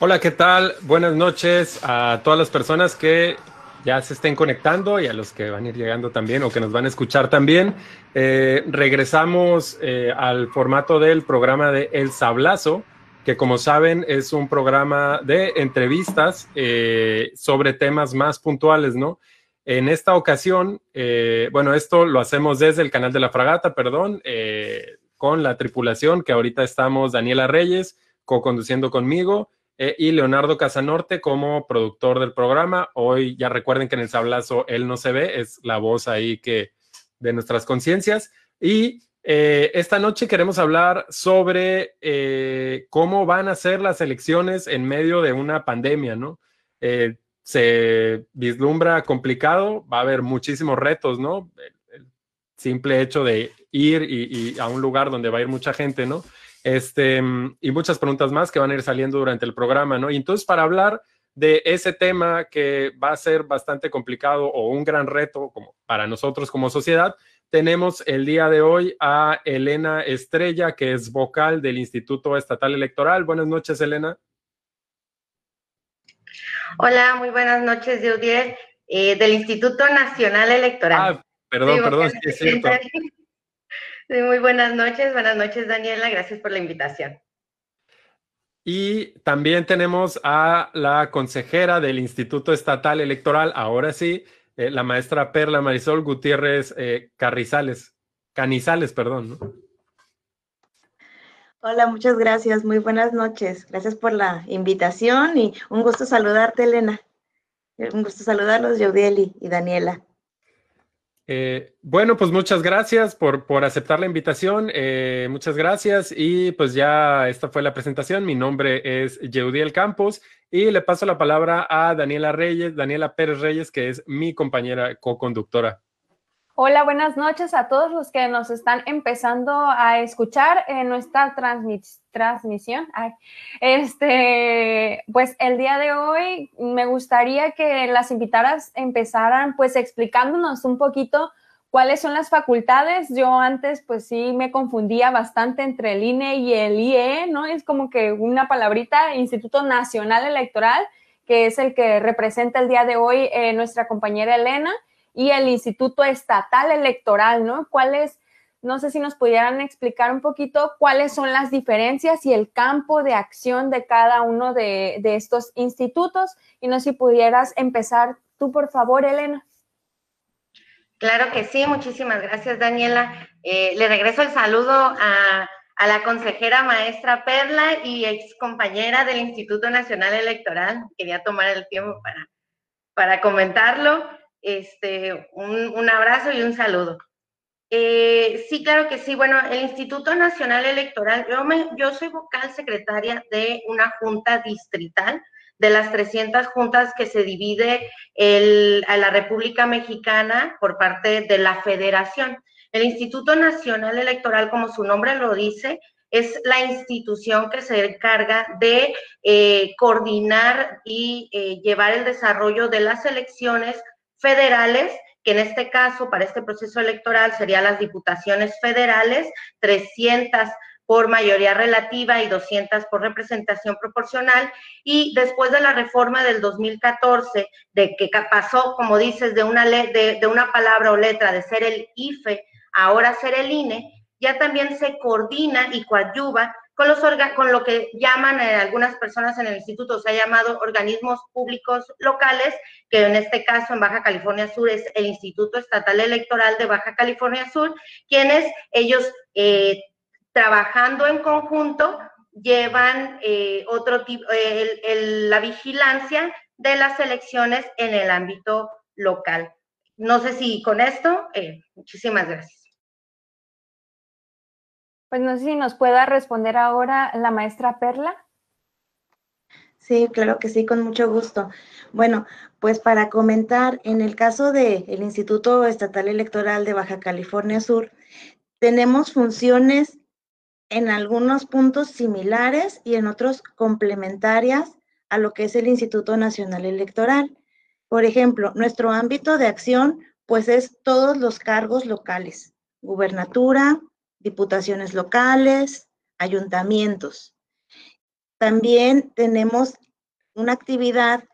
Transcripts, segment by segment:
Hola, ¿qué tal? Buenas noches a todas las personas que ya se estén conectando y a los que van a ir llegando también o que nos van a escuchar también. Eh, regresamos eh, al formato del programa de El Sablazo, que como saben es un programa de entrevistas eh, sobre temas más puntuales, ¿no? En esta ocasión, bueno, esto lo hacemos desde el canal de la fragata, perdón, con la tripulación que ahorita estamos Daniela Reyes co-conduciendo conmigo eh, y Leonardo Casanorte como productor del programa. Hoy ya recuerden que en el sablazo él no se ve, es la voz ahí que de nuestras conciencias. Y eh, esta noche queremos hablar sobre eh, cómo van a ser las elecciones en medio de una pandemia, ¿no? se vislumbra complicado, va a haber muchísimos retos, ¿no? El, simple hecho de ir y, a un lugar donde va a ir mucha gente, ¿no? Este, y muchas preguntas más que van a ir saliendo durante el programa, ¿no? Y entonces, para hablar de ese tema que va a ser bastante complicado o un gran reto como para nosotros como sociedad, tenemos el día de hoy a Elena Estrella, que es vocal del Instituto Estatal Electoral. Buenas noches, Elena. Hola, muy buenas noches, Diodier, eh, del Instituto Nacional Electoral. Ah, perdón, perdón, es cierto. Muy buenas noches. Buenas noches, Daniela. Gracias por la invitación. Y también tenemos a la consejera del Instituto Estatal Electoral, ahora sí, eh, la maestra Perla Marisol Gutiérrez eh, Carrizales, Canizales, perdón. Hola, muchas gracias. Muy buenas noches. Gracias por la invitación y un gusto saludarte, Elena. Un gusto saludarlos, Yodieli y Daniela. Eh, bueno, pues muchas gracias por, por aceptar la invitación. Eh, muchas gracias. Y pues ya esta fue la presentación. Mi nombre es Yeudiel Campos y le paso la palabra a Daniela Reyes, Daniela Pérez Reyes, que es mi compañera co-conductora. Hola, buenas noches a todos los que nos están empezando a escuchar en nuestra transmisión. este, pues el día de hoy me gustaría que las invitadas empezaran pues explicándonos un poquito cuáles son las facultades. Yo antes pues sí me confundía bastante entre el INE y el IE, ¿no? Es como que una palabrita, Instituto Nacional Electoral, que es el que representa el día de hoy eh, nuestra compañera Elena y el Instituto Estatal Electoral, ¿no? ¿Cuáles, no sé si nos pudieran explicar un poquito cuáles son las diferencias y el campo de acción de cada uno de, estos institutos? Y no sé si pudieras empezar tú, por favor, Elena. Claro que sí, muchísimas gracias, Daniela. Eh, le regreso el saludo a, la consejera maestra Perla y ex compañera del Instituto Nacional Electoral. Quería tomar el tiempo para, para comentarlo este, un, abrazo y un saludo. Eh, sí, claro que sí. Bueno, el Instituto Nacional Electoral, yo, me, yo soy vocal secretaria de una junta distrital de las 300 juntas que se divide a la República Mexicana por parte de la Federación. El Instituto Nacional Electoral, como su nombre lo dice, es la institución que se encarga de eh, coordinar y eh, llevar el desarrollo de las elecciones federales, que en este caso, para este proceso electoral, serían las diputaciones federales, 300 por mayoría relativa y 200 por representación proporcional. Y después de la reforma del 2014, de que pasó, como dices, de una, de, de una palabra o letra de ser el IFE, ahora ser el INE, ya también se coordina y coadyuva con, los con lo que llaman eh, algunas personas en el instituto, se ha llamado organismos públicos locales, que en este caso en Baja California Sur es el Instituto Estatal Electoral de Baja California Sur, quienes ellos eh, trabajando en conjunto llevan eh, otro tipo, la vigilancia de las elecciones en el ámbito local. No sé si con esto, muchísimas gracias. Pues no sé si nos pueda responder ahora la maestra Perla. Sí, claro que sí, con mucho gusto. Bueno, pues para comentar, en el caso del Instituto Estatal Electoral de Baja California Sur, tenemos funciones en algunos puntos similares y en otros complementarias a lo que es el Instituto Nacional Electoral. Por ejemplo, nuestro ámbito de acción, pues es todos los cargos locales, gubernatura, diputaciones locales, ayuntamientos. También tenemos una actividad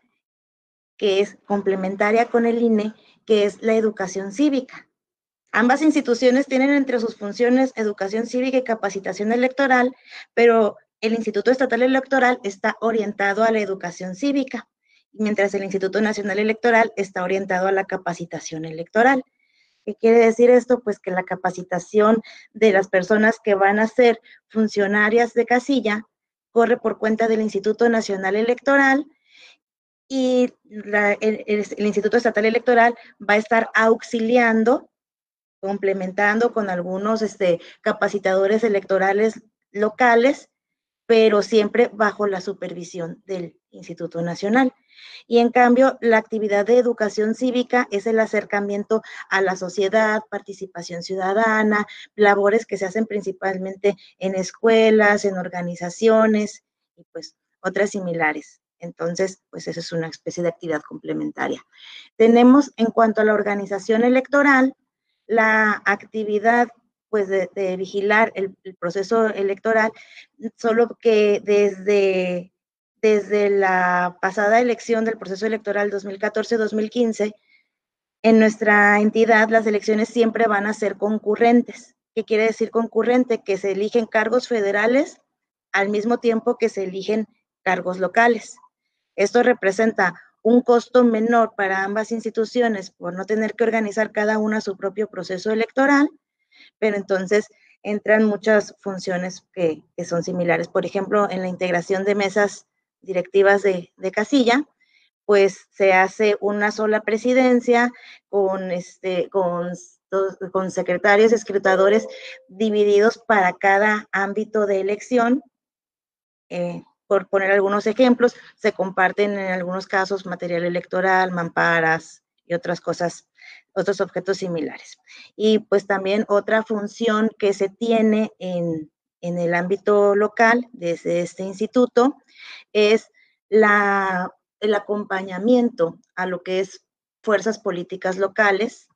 que es complementaria con el INE, que es la educación cívica. Ambas instituciones tienen entre sus funciones educación cívica y capacitación electoral, pero el Instituto Estatal Electoral está orientado a la educación cívica, mientras el Instituto Nacional Electoral está orientado a la capacitación electoral. ¿Qué quiere decir esto? Pues que la capacitación de las personas que van a ser funcionarias de casilla corre por cuenta del Instituto Nacional Electoral y el, Instituto Estatal Electoral va a estar auxiliando, complementando con algunos este, capacitadores electorales locales, pero siempre bajo la supervisión del Instituto Nacional. Y en cambio, la actividad de educación cívica es el acercamiento a la sociedad, participación ciudadana, labores que se hacen principalmente en escuelas, en organizaciones y pues otras similares. Entonces, pues esa es una especie de actividad complementaria. Tenemos en cuanto a la organización electoral, la actividad pues de, vigilar el, proceso electoral, solo que desde, desde la pasada elección del proceso electoral 2014-2015, en nuestra entidad las elecciones siempre van a ser concurrentes. ¿Qué quiere decir concurrente? Que se eligen cargos federales al mismo tiempo que se eligen cargos locales. Esto representa un costo menor para ambas instituciones por no tener que organizar cada una su propio proceso electoral, pero entonces entran muchas funciones que, son similares. Por ejemplo, en la integración de mesas directivas de, casilla, pues se hace una sola presidencia con, este, con, con secretarios, escritadores divididos para cada ámbito de elección. Eh, por poner algunos ejemplos, se comparten en algunos casos material electoral, mamparas y otras cosas, otros objetos similares. Y pues también otra función que se tiene en, el ámbito local desde este instituto es la, el acompañamiento a lo que es fuerzas políticas locales.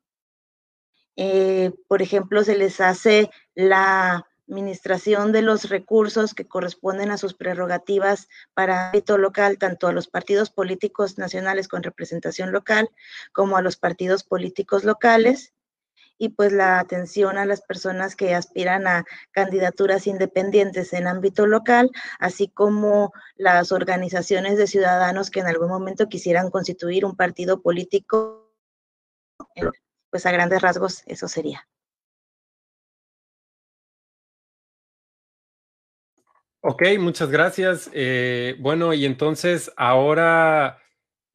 Eh, por ejemplo, se les hace la administración de los recursos que corresponden a sus prerrogativas para ámbito local, tanto a los partidos políticos nacionales con representación local como a los partidos políticos locales y pues la atención a las personas que aspiran a candidaturas independientes en ámbito local, así como las organizaciones de ciudadanos que en algún momento quisieran constituir un partido político, pues a grandes rasgos eso sería. Ok, muchas gracias. Eh, bueno, y entonces ahora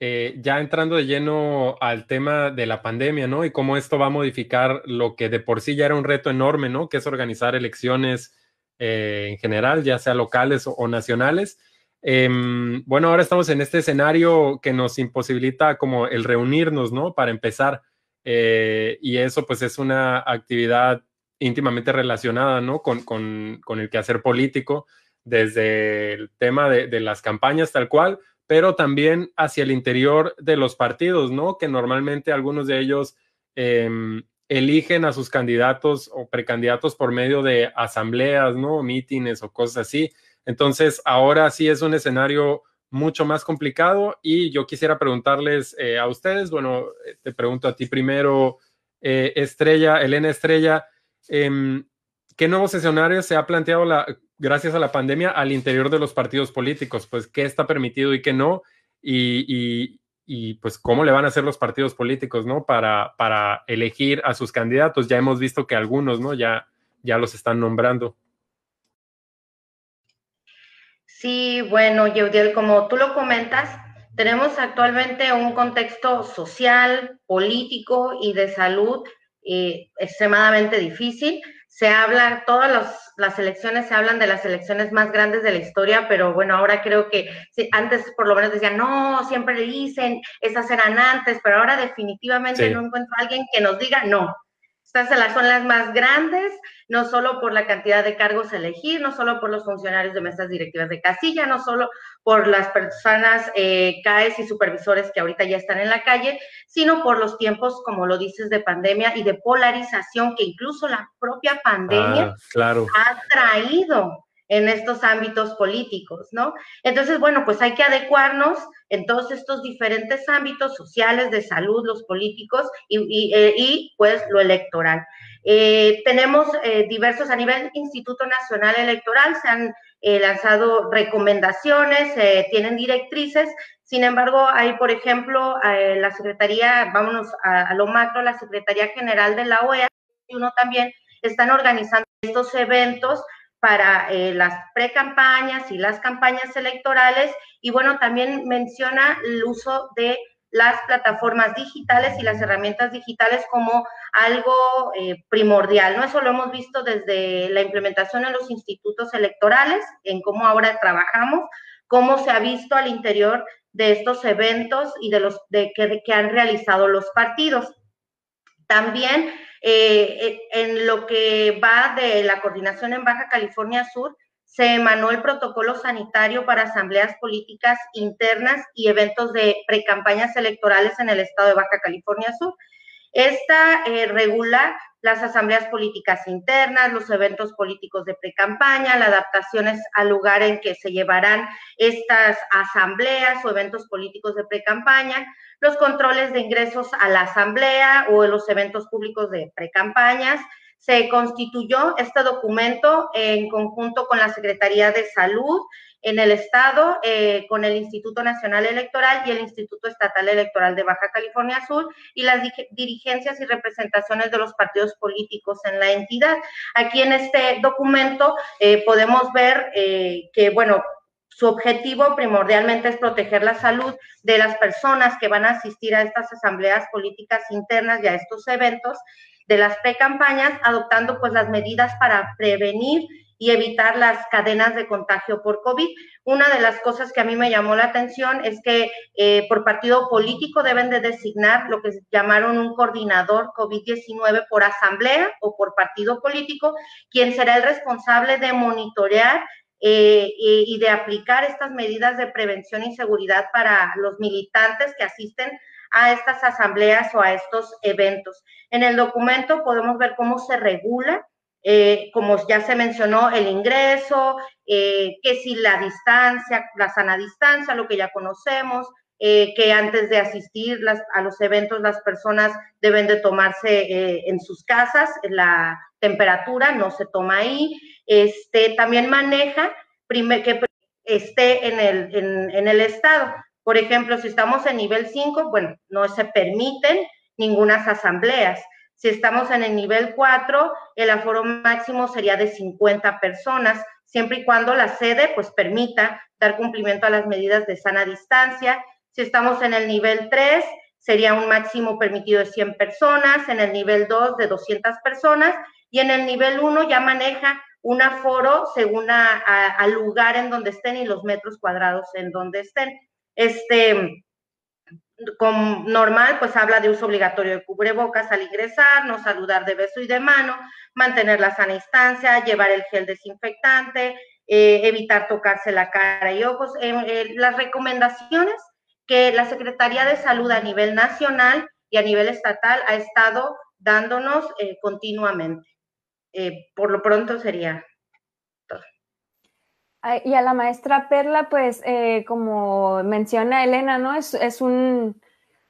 eh, ya entrando de lleno al tema de la pandemia, ¿no? Y cómo esto va a modificar lo que de por sí ya era un reto enorme, ¿no? Que es organizar elecciones eh, en general, ya sea locales o, nacionales. Em, bueno, ahora estamos en este escenario que nos imposibilita como el reunirnos, ¿no? Para empezar. y eso pues es una actividad íntimamente relacionada, ¿no? Con, con, con el quehacer político desde el tema de, las campañas tal cual, pero también hacia el interior de los partidos, ¿no? Que normalmente algunos de ellos em, eligen a sus candidatos o precandidatos por medio de asambleas, ¿no? Mítines o cosas así. Entonces, ahora sí es un escenario mucho más complicado y yo quisiera preguntarles eh, a ustedes, bueno, eh, te pregunto a ti primero, eh, Estrella, Elena Estrella, em, ¿qué nuevos escenarios se ha planteado la, gracias a la pandemia al interior de los partidos políticos, pues qué está permitido y qué no, y, pues cómo le van a hacer los partidos políticos, ¿no? Para, para elegir a sus candidatos. Ya hemos visto que algunos, ¿no? Ya, ya los están nombrando. Sí, bueno, Yeudiel, como tú lo comentas, tenemos actualmente un contexto social, político y de salud eh, extremadamente difícil se habla, todas las elecciones se hablan de las elecciones más grandes de la historia, pero bueno, ahora creo que antes por lo menos decían, no, siempre dicen, esas eran antes, pero ahora definitivamente no encuentro a alguien que nos diga, no, estas son las más grandes, no solo por la cantidad de cargos a elegir, no solo por los funcionarios de mesas directivas de casilla, no solo por las personas eh, CAES y supervisores que ahorita ya están en la calle, sino por los tiempos, como lo dices, de pandemia y de polarización que incluso la propia pandemia ah, claro. ha traído. en estos ámbitos políticos, ¿no? Entonces, bueno, pues hay que adecuarnos en todos estos diferentes ámbitos sociales, de salud, los políticos y, eh, pues lo electoral. Eh, tenemos eh, diversos, a nivel Instituto Nacional Electoral, se han lanzado recomendaciones, tienen directrices, sin embargo, hay, por ejemplo, la Secretaría, vámonos a, a lo macro, la Secretaría General de la OEA, y uno también están organizando estos eventos para eh, las precampañas y las campañas electorales. Y bueno, también menciona el uso de las plataformas digitales y las herramientas digitales como algo eh, primordial, ¿no? Eso lo hemos visto desde la implementación en los institutos electorales, en cómo ahora trabajamos, cómo se ha visto al interior de estos eventos y de los de que, que han realizado los partidos. También eh, en lo que va de la coordinación en Baja California Sur, se emanó el protocolo sanitario para asambleas políticas internas y eventos de precampañas electorales en el estado de Baja California Sur. Esta eh, regula las asambleas políticas internas, los eventos políticos de precampaña, las adaptaciones al lugar en que se llevarán estas asambleas o eventos políticos de precampaña, los controles de ingresos a la asamblea o los eventos públicos de precampañas. Se constituyó este documento en conjunto con la Secretaría de Salud en el Estado, eh, con el Instituto Nacional Electoral y el Instituto Estatal Electoral de Baja California Sur y las dirigencias y representaciones de los partidos políticos en la entidad. Aquí en este documento eh, podemos ver eh, que, bueno, su objetivo primordialmente es proteger la salud de las personas que van a asistir a estas asambleas políticas internas y a estos eventos de las pre-campañas, adoptando pues las medidas para prevenir y evitar las cadenas de contagio por COVID. Una de las cosas que a mí me llamó la atención es que eh, por partido político deben de designar lo que llamaron un coordinador COVID-19 por asamblea o por partido político, quien será el responsable de monitorear eh, y de aplicar estas medidas de prevención y seguridad para los militantes que asisten a estas asambleas o a estos eventos. En el documento podemos ver cómo se regula, eh, como ya se mencionó, el ingreso, eh, que si la distancia, la sana distancia, lo que ya conocemos, que antes de asistir a los eventos las personas deben de tomarse en sus casas la temperatura, no se toma ahí, este, también maneja que esté en el, en, el estado. Por ejemplo, si estamos en nivel 5, bueno, no se permiten ninguna asambleas. Si estamos en el nivel 4, el aforo máximo sería de 50 personas, siempre y cuando la sede pues permita dar cumplimiento a las medidas de sana distancia. Si estamos en el nivel 3, sería un máximo permitido de 100 personas, en el nivel 2 de 200 personas y en el nivel 1 ya maneja un aforo según al lugar en donde estén y los metros cuadrados en donde estén. Este, con normal, pues habla de uso obligatorio de cubrebocas al ingresar, no saludar de beso y de mano, mantener la sana distancia, llevar el gel desinfectante, eh, evitar tocarse la cara y ojos. Eh, las recomendaciones que la Secretaría de Salud a nivel nacional y a nivel estatal ha estado dándonos eh, continuamente. Eh, por lo pronto sería. Y a la maestra Perla, pues eh, como menciona Elena, ¿no? Es, un,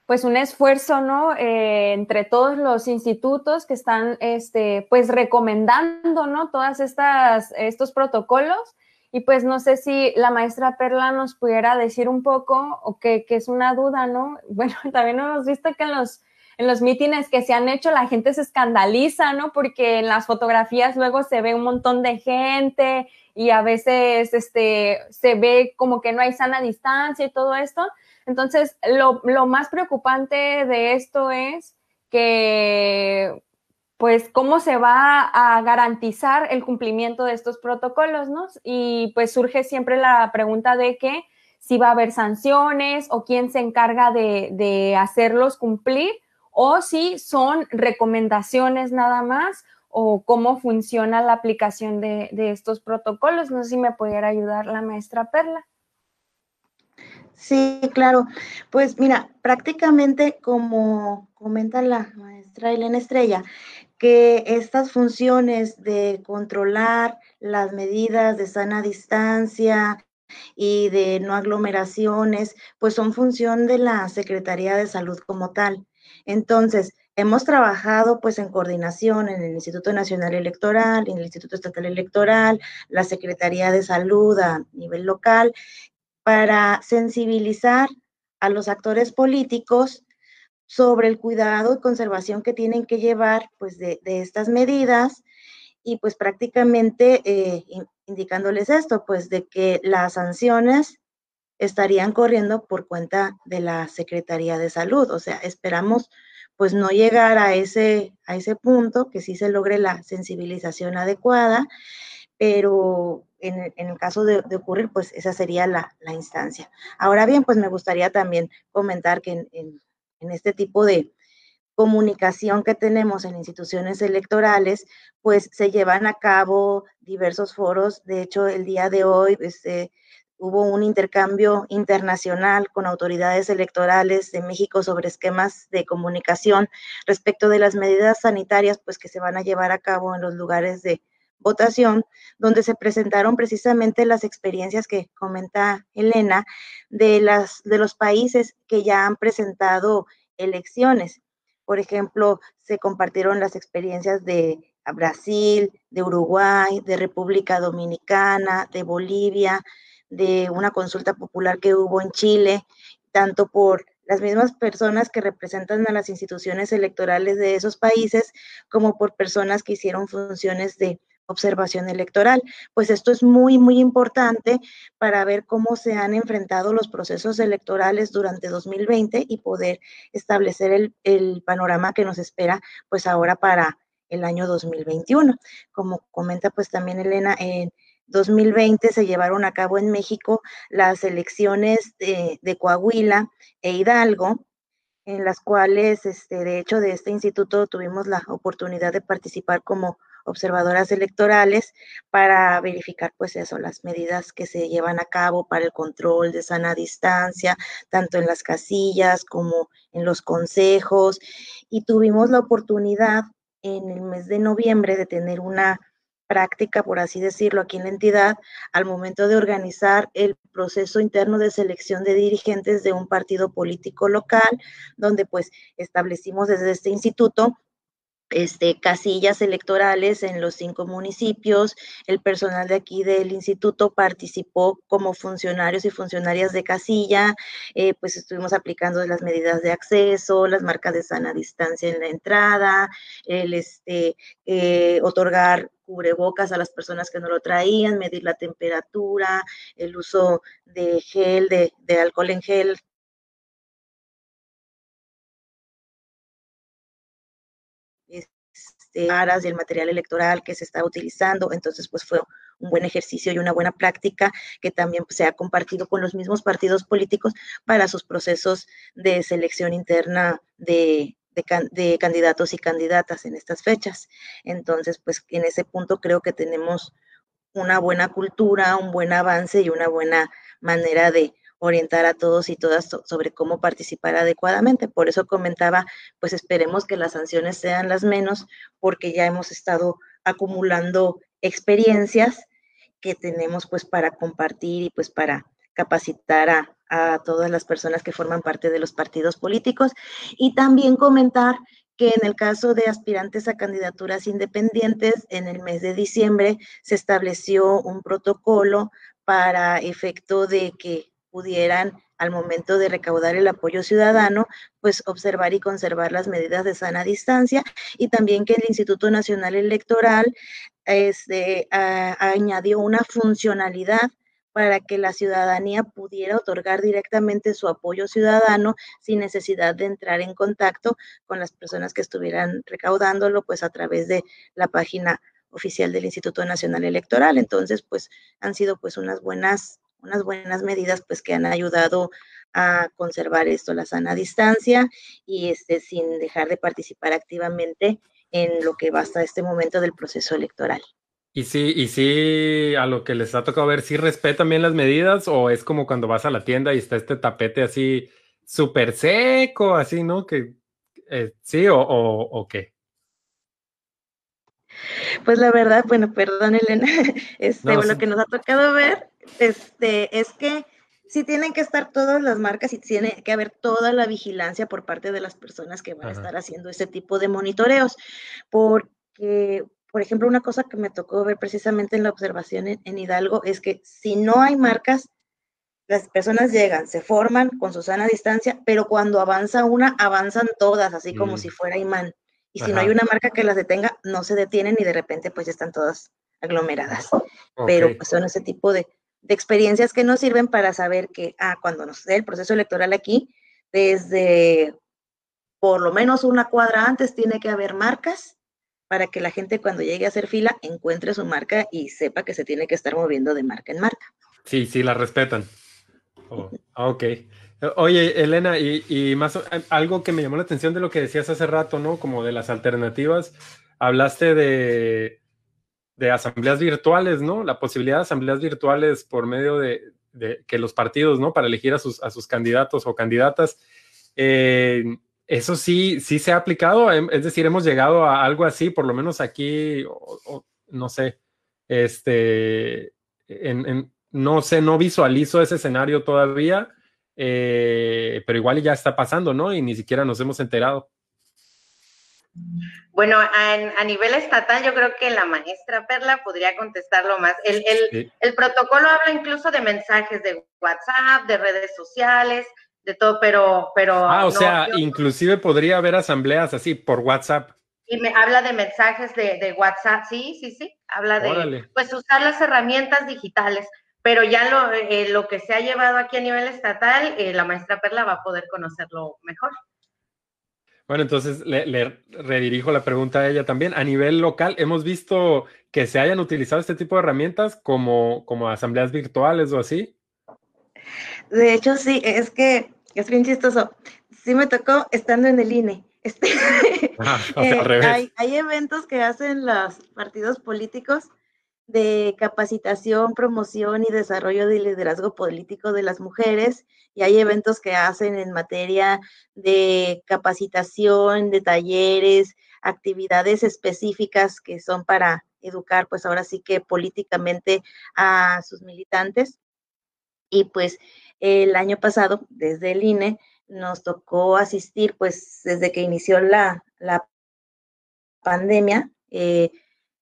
pues un esfuerzo, ¿no? Eh, entre todos los institutos que están, este, pues recomendando, ¿no? Todas estas, estos protocolos. Y pues no sé si la maestra Perla nos pudiera decir un poco, o que, que es una duda, ¿no? Bueno, también hemos visto que en los en los mítines que se han hecho la gente se escandaliza, ¿no? Porque en las fotografías luego se ve un montón de gente y a veces este, se ve como que no hay sana distancia y todo esto. Entonces, lo, lo más preocupante de esto es que, pues, cómo se va a garantizar el cumplimiento de estos protocolos, ¿no? Y pues surge siempre la pregunta de que si va a haber sanciones o quién se encarga de, de hacerlos cumplir o si son recomendaciones nada más o cómo funciona la aplicación de, estos protocolos. No sé si me pudiera ayudar la maestra Perla. Sí, claro. Pues mira, prácticamente como comenta la maestra Elena Estrella, que estas funciones de controlar las medidas de sana distancia y de no aglomeraciones, pues son función de la Secretaría de Salud como tal. Entonces, hemos trabajado pues en coordinación en el Instituto Nacional Electoral, en el Instituto Estatal Electoral, la Secretaría de Salud a nivel local, para sensibilizar a los actores políticos sobre el cuidado y conservación que tienen que llevar pues de, estas medidas y pues prácticamente eh, indicándoles esto, pues de que las sanciones estarían corriendo por cuenta de la Secretaría de Salud. O sea, esperamos pues no llegar a ese, a ese punto, que sí se logre la sensibilización adecuada, pero en, el caso de, ocurrir, pues esa sería la, instancia. Ahora bien, pues me gustaría también comentar que en, este tipo de comunicación que tenemos en instituciones electorales, pues se llevan a cabo diversos foros. De hecho, el día de hoy, este, hubo un intercambio internacional con autoridades electorales de México sobre esquemas de comunicación respecto de las medidas sanitarias pues que se van a llevar a cabo en los lugares de votación, donde se presentaron precisamente las experiencias que comenta Elena de las de los países que ya han presentado elecciones. Por ejemplo, se compartieron las experiencias de Brasil, de Uruguay, de República Dominicana, de Bolivia, de una consulta popular que hubo en Chile, tanto por las mismas personas que representan a las instituciones electorales de esos países, como por personas que hicieron funciones de observación electoral. Pues esto es muy, muy importante para ver cómo se han enfrentado los procesos electorales durante 2020 y poder establecer el, el panorama que nos espera pues ahora para el año 2021. Como comenta pues también Elena, en 2020 se llevaron a cabo en México las elecciones de, Coahuila e Hidalgo, en las cuales, este, de hecho, de este instituto tuvimos la oportunidad de participar como observadoras electorales para verificar, pues eso, las medidas que se llevan a cabo para el control de sana distancia, tanto en las casillas como en los consejos. Y tuvimos la oportunidad en el mes de noviembre de tener una práctica, por así decirlo, aquí en la entidad al momento de organizar el proceso interno de selección de dirigentes de un partido político local, donde pues establecimos desde este instituto este, casillas electorales en los cinco municipios. El personal de aquí del instituto participó como funcionarios y funcionarias de casilla, eh, pues estuvimos aplicando las medidas de acceso, las marcas de sana distancia en la entrada, el este, eh, otorgar cubrebocas a las personas que no lo traían, medir la temperatura, el uso de gel, de, de alcohol en gel este, y el material electoral que se está utilizando. Entonces, pues fue un buen ejercicio y una buena práctica que también se ha compartido con los mismos partidos políticos para sus procesos de selección interna de, de, candidatos y candidatas en estas fechas. Entonces, pues en ese punto creo que tenemos una buena cultura, un buen avance y una buena manera de orientar a todos y todas sobre cómo participar adecuadamente. Por eso comentaba, pues esperemos que las sanciones sean las menos, porque ya hemos estado acumulando experiencias que tenemos pues para compartir y pues para capacitar a, a todas las personas que forman parte de los partidos políticos. Y también comentar que en el caso de aspirantes a candidaturas independientes, en el mes de diciembre se estableció un protocolo para efecto de que pudieran al momento de recaudar el apoyo ciudadano, pues observar y conservar las medidas de sana distancia. Y también que el Instituto Nacional Electoral este, añadió una funcionalidad para que la ciudadanía pudiera otorgar directamente su apoyo ciudadano sin necesidad de entrar en contacto con las personas que estuvieran recaudándolo, pues a través de la página oficial del Instituto Nacional Electoral. Entonces, pues han sido pues unas buenas unas buenas medidas pues que han ayudado a conservar esto, la sana distancia y este, sin dejar de participar activamente en lo que va hasta este momento del proceso electoral. Y sí, y sí, a lo que les ha tocado ver, ¿sí respetan bien las medidas o es como cuando vas a la tienda y está este tapete así súper seco, así, ¿no? Que eh, sí o, o, o qué? Pues la verdad, bueno, perdón Elena, este, lo que nos ha tocado ver este, es que sí tienen que estar todas las marcas y tiene que haber toda la vigilancia por parte de las personas que van a estar haciendo ese tipo de monitoreos, porque, por ejemplo, una cosa que me tocó ver precisamente en la observación en, Hidalgo es que si no hay marcas, las personas llegan, se forman con su sana distancia, pero cuando avanza una, avanzan todas, así como mm. si fuera imán. Y si no hay una marca que las detenga, no se detienen y de repente pues ya están todas aglomeradas. Pero pues, son ese tipo de, de experiencias que nos sirven para saber que, ah, cuando nos dé el proceso electoral aquí, desde por lo menos una cuadra antes tiene que haber marcas para que la gente cuando llegue a hacer fila encuentre su marca y sepa que se tiene que estar moviendo de marca en marca. Sí, sí, la respetan. Oh, ok. Oye, Elena, y, más algo que me llamó la atención de lo que decías hace rato, ¿no? Como de las alternativas. Hablaste de, de asambleas virtuales, ¿no? La posibilidad de asambleas virtuales por medio de, que los partidos, ¿no? Para elegir a sus, a sus candidatos o candidatas. Eh, eso sí, sí se ha aplicado, es decir, hemos llegado a algo así, por lo menos aquí, no sé, este, no sé, no visualizo ese escenario todavía, eh, pero igual ya está pasando, ¿no? Y ni siquiera nos hemos enterado. Bueno, a, nivel estatal yo creo que la maestra Perla podría contestarlo más. El, el, protocolo habla incluso de mensajes de WhatsApp, de redes sociales, de todo, pero... pero ah, o sea, inclusive podría haber asambleas así por WhatsApp. Y me habla de mensajes de, WhatsApp, sí, sí, sí, habla de, pues usar las herramientas digitales, pero ya lo, eh, lo que se ha llevado aquí a nivel estatal, eh, la maestra Perla va a poder conocerlo mejor. Bueno, entonces le, redirijo la pregunta a ella también. A nivel local, hemos visto que se hayan utilizado este tipo de herramientas como, como asambleas virtuales o así. De hecho, sí, es que es bien chistoso. Sí me tocó estando en el INE. Este, ah, al revés. Hay, hay, eventos que hacen los partidos políticos de capacitación, promoción y desarrollo de liderazgo político de las mujeres y hay eventos que hacen en materia de capacitación, de talleres, actividades específicas que son para educar, pues ahora sí que políticamente a sus militantes. Y pues el año pasado, desde el INE, nos tocó asistir, pues desde que inició la, la pandemia, eh,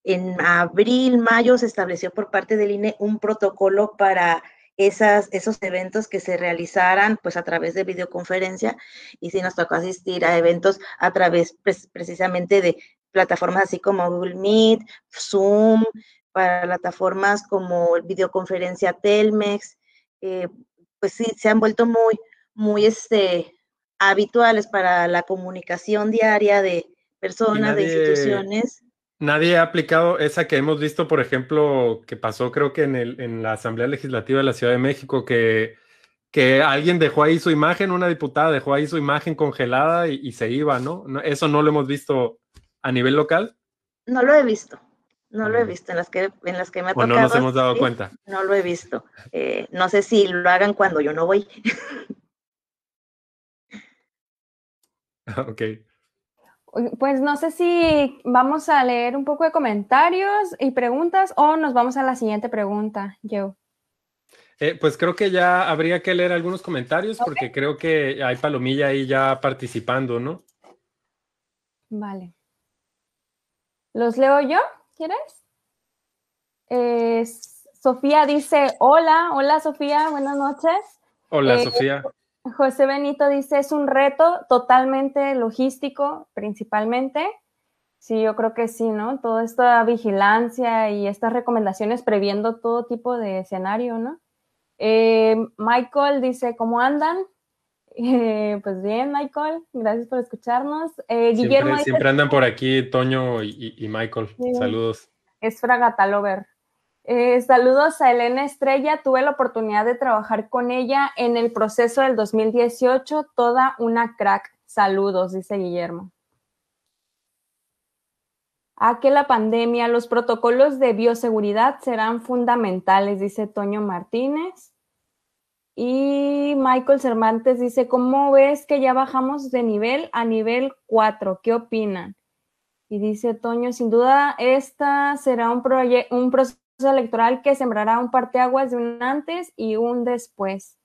en abril, mayo se estableció por parte del INE un protocolo para esas, esos eventos que se realizaran pues a través de videoconferencia y sí nos tocó asistir a eventos a través precisamente de plataformas así como Google Meet, Zoom, para plataformas como videoconferencia Telmex, eh, pues sí, se han vuelto muy, muy este, habituales para la comunicación diaria de personas, de instituciones. Nadie ha aplicado esa que hemos visto, por ejemplo, que pasó creo que en, el, en la Asamblea Legislativa de la Ciudad de México, que, que alguien dejó ahí su imagen, una diputada dejó ahí su imagen congelada y, se iba, ¿no? ¿Eso no lo hemos visto a nivel local? No lo he visto, no lo he visto en las que, en las que me ha tocado. no nos hemos dado cuenta. No lo he visto. Eh, no sé si lo hagan cuando yo no voy. ok. Pues no sé si vamos a leer un poco de comentarios y preguntas o nos vamos a la siguiente pregunta, Joe. Eh, pues creo que ya habría que leer algunos comentarios porque creo que hay Palomilla ahí ya participando, ¿no? Vale. ¿Los leo yo? ¿Quieres? Eh, Sofía dice, hola, hola Sofía, buenas noches. Hola eh, Sofía. José Benito dice, es un reto totalmente logístico, principalmente. Sí, yo creo que sí, ¿no? Toda esta vigilancia y estas recomendaciones previendo todo tipo de escenario, ¿no? Eh, Michael dice, ¿cómo andan? Eh, pues bien, Michael, gracias por escucharnos. Eh, Guillermo siempre, andan por aquí Toño y, Michael. Saludos. Es Fragatalover. Eh, saludos a Elena Estrella. Tuve la oportunidad de trabajar con ella en el proceso del 2018. Toda una crack. Saludos, dice Guillermo. A que la pandemia, los protocolos de bioseguridad serán fundamentales, dice Toño Martínez. Y Michael Cervantes dice, ¿cómo ves que ya bajamos de nivel a nivel 4? ¿Qué opinan? Y dice Toño, sin duda, esta será un, un proceso electoral que sembrará un parteaguas de un antes y un después.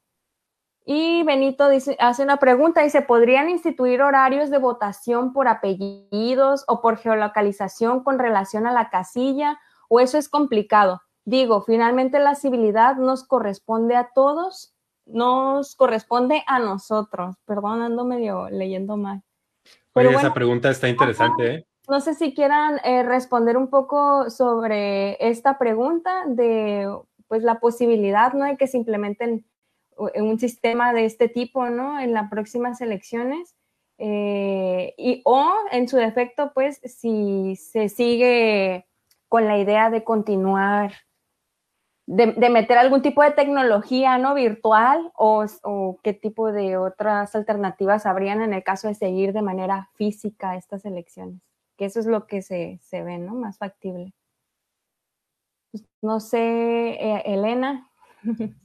Y Benito dice, hace una pregunta, dice, ¿podrían instituir horarios de votación por apellidos o por geolocalización con relación a la casilla? ¿O eso es complicado? Digo, finalmente la civilidad nos corresponde a todos, nos corresponde a nosotros. Perdón, ando medio leyendo mal. Pero esa pregunta está interesante, ¿eh? No sé si quieran eh, responder un poco sobre esta pregunta de pues la posibilidad, ¿no? De que se implementen un sistema de este tipo, ¿no? En las próximas elecciones. Eh, y o en su defecto, pues, si se sigue con la idea de continuar, de, meter algún tipo de tecnología, ¿no? Virtual o, qué tipo de otras alternativas habrían en el caso de seguir de manera física estas elecciones que eso es lo que se, ve, ¿no? Más factible. Pues, no sé, eh, Elena.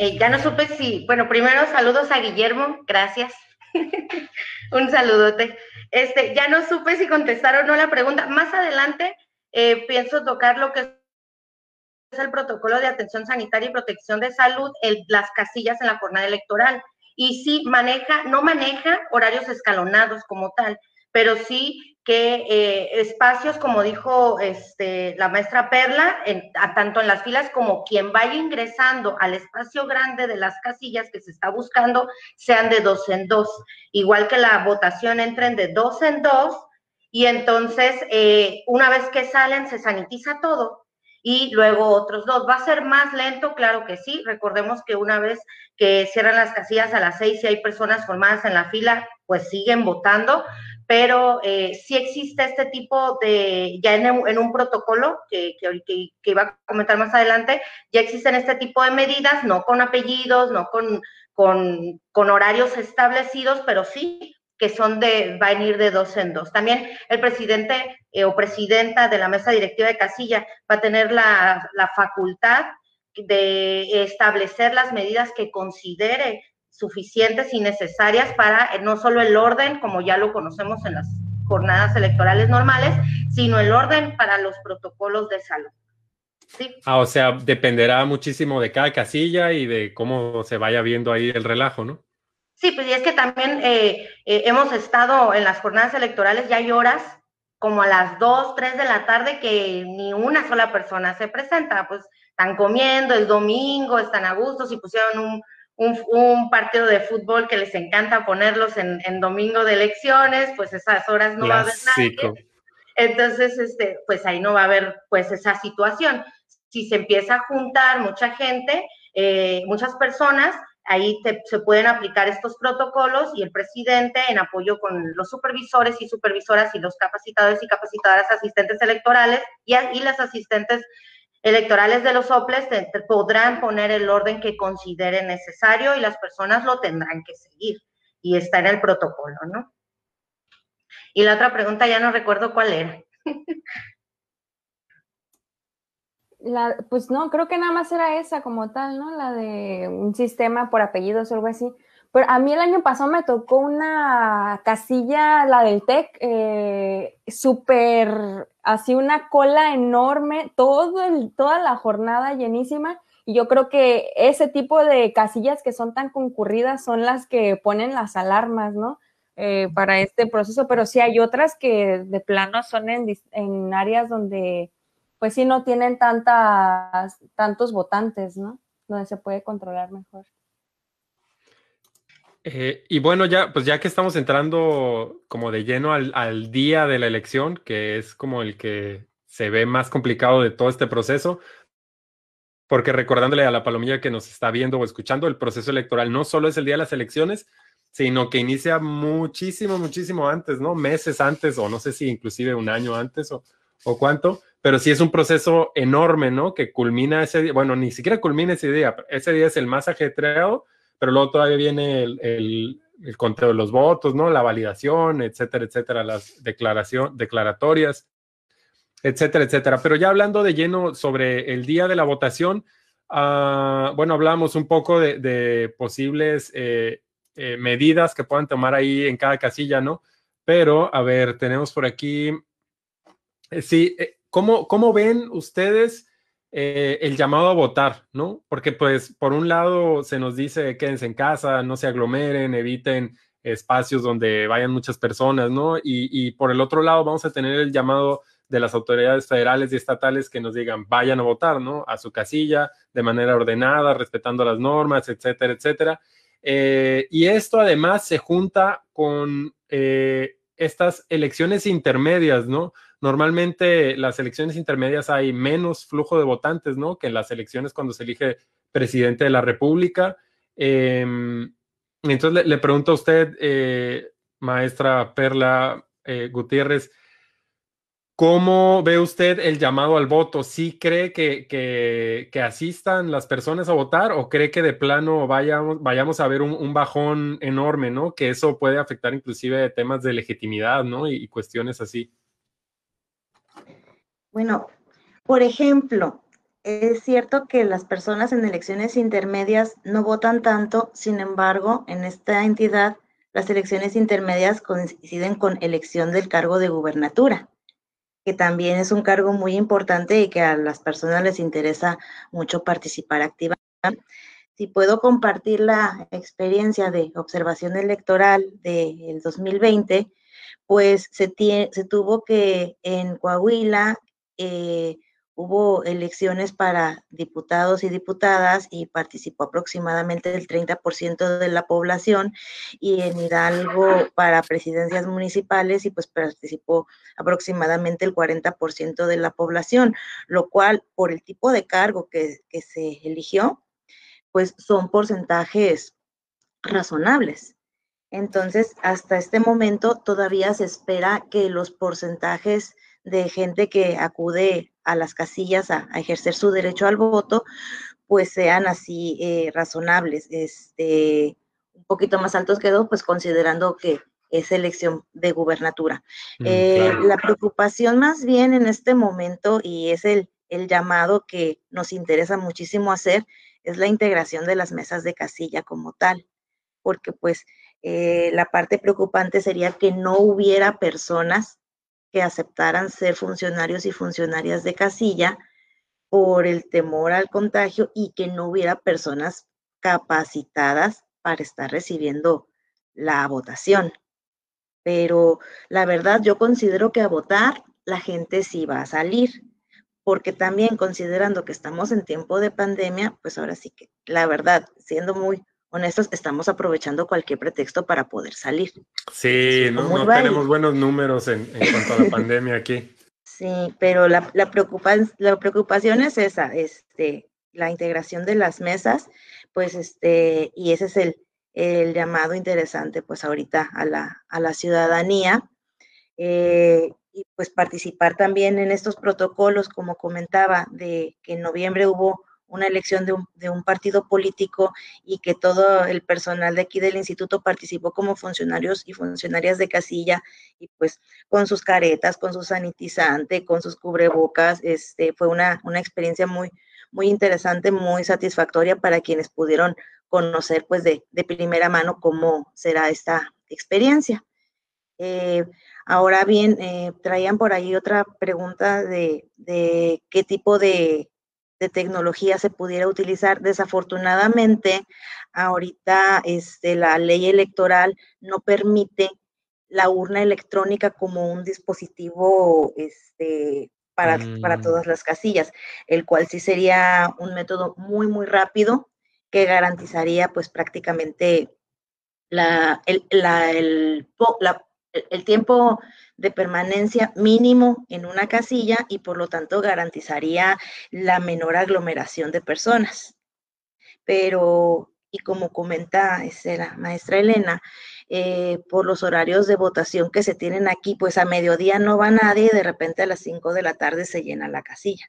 Eh, ya no supe si, bueno, primero saludos a Guillermo, gracias. Un saludote. Este, ya no supe si contestar o no la pregunta. Más adelante eh, pienso tocar lo que es el protocolo de atención sanitaria y protección de salud, las casillas en la jornada electoral. Y sí maneja, no maneja horarios escalonados como tal, pero sí que eh, espacios, como dijo este, la maestra Perla, tanto en las filas como quien vaya ingresando al espacio grande de las casillas que se está buscando, sean de dos en dos. Igual que la votación entren de dos en dos, y entonces eh, una vez que salen se sanitiza todo y luego otros dos. ¿Va a ser más lento? Claro que sí. Recordemos que una vez que cierran las casillas a las seis y hay personas formadas en la fila, pues siguen votando, pero eh, sí existe este tipo de, ya en, un protocolo que, que, iba a comentar más adelante, ya existen este tipo de medidas, no con apellidos, no con, con, horarios establecidos, pero sí que son de, va a venir de dos en dos. También el presidente eh, o presidenta de la mesa directiva de casilla va a tener la, la facultad de establecer las medidas que considere suficientes y necesarias para eh, no solo el orden, como ya lo conocemos en las jornadas electorales normales, sino el orden para los protocolos de salud. Ah, o sea, dependerá muchísimo de cada casilla y de cómo se vaya viendo ahí el relajo, ¿no? Sí, pues y es que también eh, eh, hemos estado en las jornadas electorales, ya hay horas como a las 2, 3 de la tarde que ni una sola persona se presenta, pues están comiendo el domingo, están a gusto, si pusieron un, un, partido de fútbol que les encanta ponerlos en, domingo de elecciones, pues esas horas no va a haber nadie. Entonces, este, pues ahí no va a haber pues esa situación. Si se empieza a juntar mucha gente, eh, muchas personas, ahí se pueden aplicar estos protocolos y el presidente, en apoyo con los supervisores y supervisoras y los capacitadores y capacitadoras asistentes electorales y, las asistentes electorales de los OPLES podrán poner el orden que consideren necesario y las personas lo tendrán que seguir. Y está en el protocolo, ¿no? Y la otra pregunta ya no recuerdo cuál era. pues no, creo que nada más era esa como tal, ¿no? La de un sistema por apellidos o algo así. Pero a mí el año pasado me tocó una casilla, la del TEC, eh, súper, así una cola enorme, todo el, toda la jornada llenísima. Y yo creo que ese tipo de casillas que son tan concurridas son las que ponen las alarmas, ¿no? Eh, para este proceso, pero sí hay otras que de plano son en, en áreas donde, pues sí, no tienen tantas, tantos votantes, ¿no? Donde se puede controlar mejor. Eh, y bueno, ya, pues ya que estamos entrando como de lleno al, día de la elección, que es como el que se ve más complicado de todo este proceso, porque recordándole a la palomilla que nos está viendo o escuchando, el proceso electoral no solo es el día de las elecciones, sino que inicia muchísimo, muchísimo antes, ¿no? Meses antes, o no sé si inclusive un año antes o, o cuánto, pero sí es un proceso enorme, ¿no? Que culmina ese día, bueno, ni siquiera culmina ese día, ese día es el más ajetreado pero luego todavía viene el, conteo de los votos, ¿no? La validación, etcétera, etcétera, las declaración, declaratorias, etcétera, etcétera. Pero ya hablando de lleno sobre el día de la votación, ah, bueno, hablamos un poco de, posibles eh, eh, medidas que puedan tomar ahí en cada casilla, ¿no? Pero, a ver, tenemos por aquí Eh, sí, ¿cómo, ven ustedes eh, el llamado a votar, ¿no? Porque pues por un lado se nos dice quédense en casa, no se aglomeren, eviten espacios donde vayan muchas personas, ¿no? Y, y por el otro lado vamos a tener el llamado de las autoridades federales y estatales que nos digan vayan a votar, ¿no? A su casilla de manera ordenada, respetando las normas, etcétera, etcétera. y esto además se junta con estas elecciones intermedias, ¿no? Normalmente las elecciones intermedias hay menos flujo de votantes, ¿no? Que en las elecciones cuando se elige presidente de la República. Em, entonces le, pregunto a usted, eh, maestra Perla eh, Gutiérrez, ¿Cómo ve usted el llamado al voto? ¿Sí cree que, que, asistan las personas a votar o cree que de plano vayamos, vayamos a ver un, bajón enorme, ¿no? Que eso puede afectar inclusive temas de legitimidad, ¿no? Y, cuestiones así. Bueno, por ejemplo, es cierto que las personas en elecciones intermedias no votan tanto, sin embargo, en esta entidad, las elecciones intermedias coinciden con elección del cargo de gubernatura que también es un cargo muy importante y que a las personas les interesa mucho participar activamente. Si puedo compartir la experiencia de observación electoral del 2020, pues se, se, tuvo que en Coahuila eh, hubo elecciones para diputados y diputadas y participó aproximadamente el 30% de la población y en Hidalgo para presidencias municipales y pues participó aproximadamente el 40% de la población, lo cual por el tipo de cargo que, que se eligió, pues son porcentajes razonables. Entonces, hasta este momento todavía se espera que los porcentajes de gente que acude a las casillas a, ejercer su derecho al voto, pues sean así eh, razonables, este, un poquito más altos que dos, pues considerando que es elección de gubernatura. Mm, eh, la preocupación más bien en este momento, y es el, el llamado que nos interesa muchísimo hacer, es la integración de las mesas de casilla como tal, porque pues eh, la parte preocupante sería que no hubiera personas que aceptaran ser funcionarios y funcionarias de casilla por el temor al contagio y que no hubiera personas capacitadas para estar recibiendo la votación. Pero la verdad, yo considero que a votar la gente sí va a salir, porque también considerando que estamos en tiempo de pandemia, pues ahora sí que, la verdad, siendo muy honestos, estamos aprovechando cualquier pretexto para poder salir. Sí, no, tenemos buenos números en, cuanto a la pandemia aquí. Sí, pero la, la, la preocupación es esa, este, la integración de las mesas, pues este, y ese es el, el llamado interesante, pues ahorita a la, a la ciudadanía. Eh, y pues participar también en estos protocolos, como comentaba, de que en noviembre hubo una elección de un, partido político y que todo el personal de aquí del instituto participó como funcionarios y funcionarias de casilla y pues con sus caretas, con su sanitizante, con sus cubrebocas, este, fue una, una experiencia muy, muy interesante, muy satisfactoria para quienes pudieron conocer pues de, de primera mano cómo será esta experiencia. Eh, ahora bien, eh, traían por ahí otra pregunta de, de qué tipo de de tecnología se pudiera utilizar. Desafortunadamente, ahorita este, la ley electoral no permite la urna electrónica como un dispositivo este, para, para mm. todas las casillas, el cual sí sería un método muy, muy rápido que garantizaría pues prácticamente la, el, la, el, la, el tiempo de permanencia mínimo en una casilla y por lo tanto garantizaría la menor aglomeración de personas. Pero, y como comenta este, la maestra Elena, eh, por los horarios de votación que se tienen aquí, pues a mediodía no va nadie y de repente a las 5 de la tarde se llena la casilla.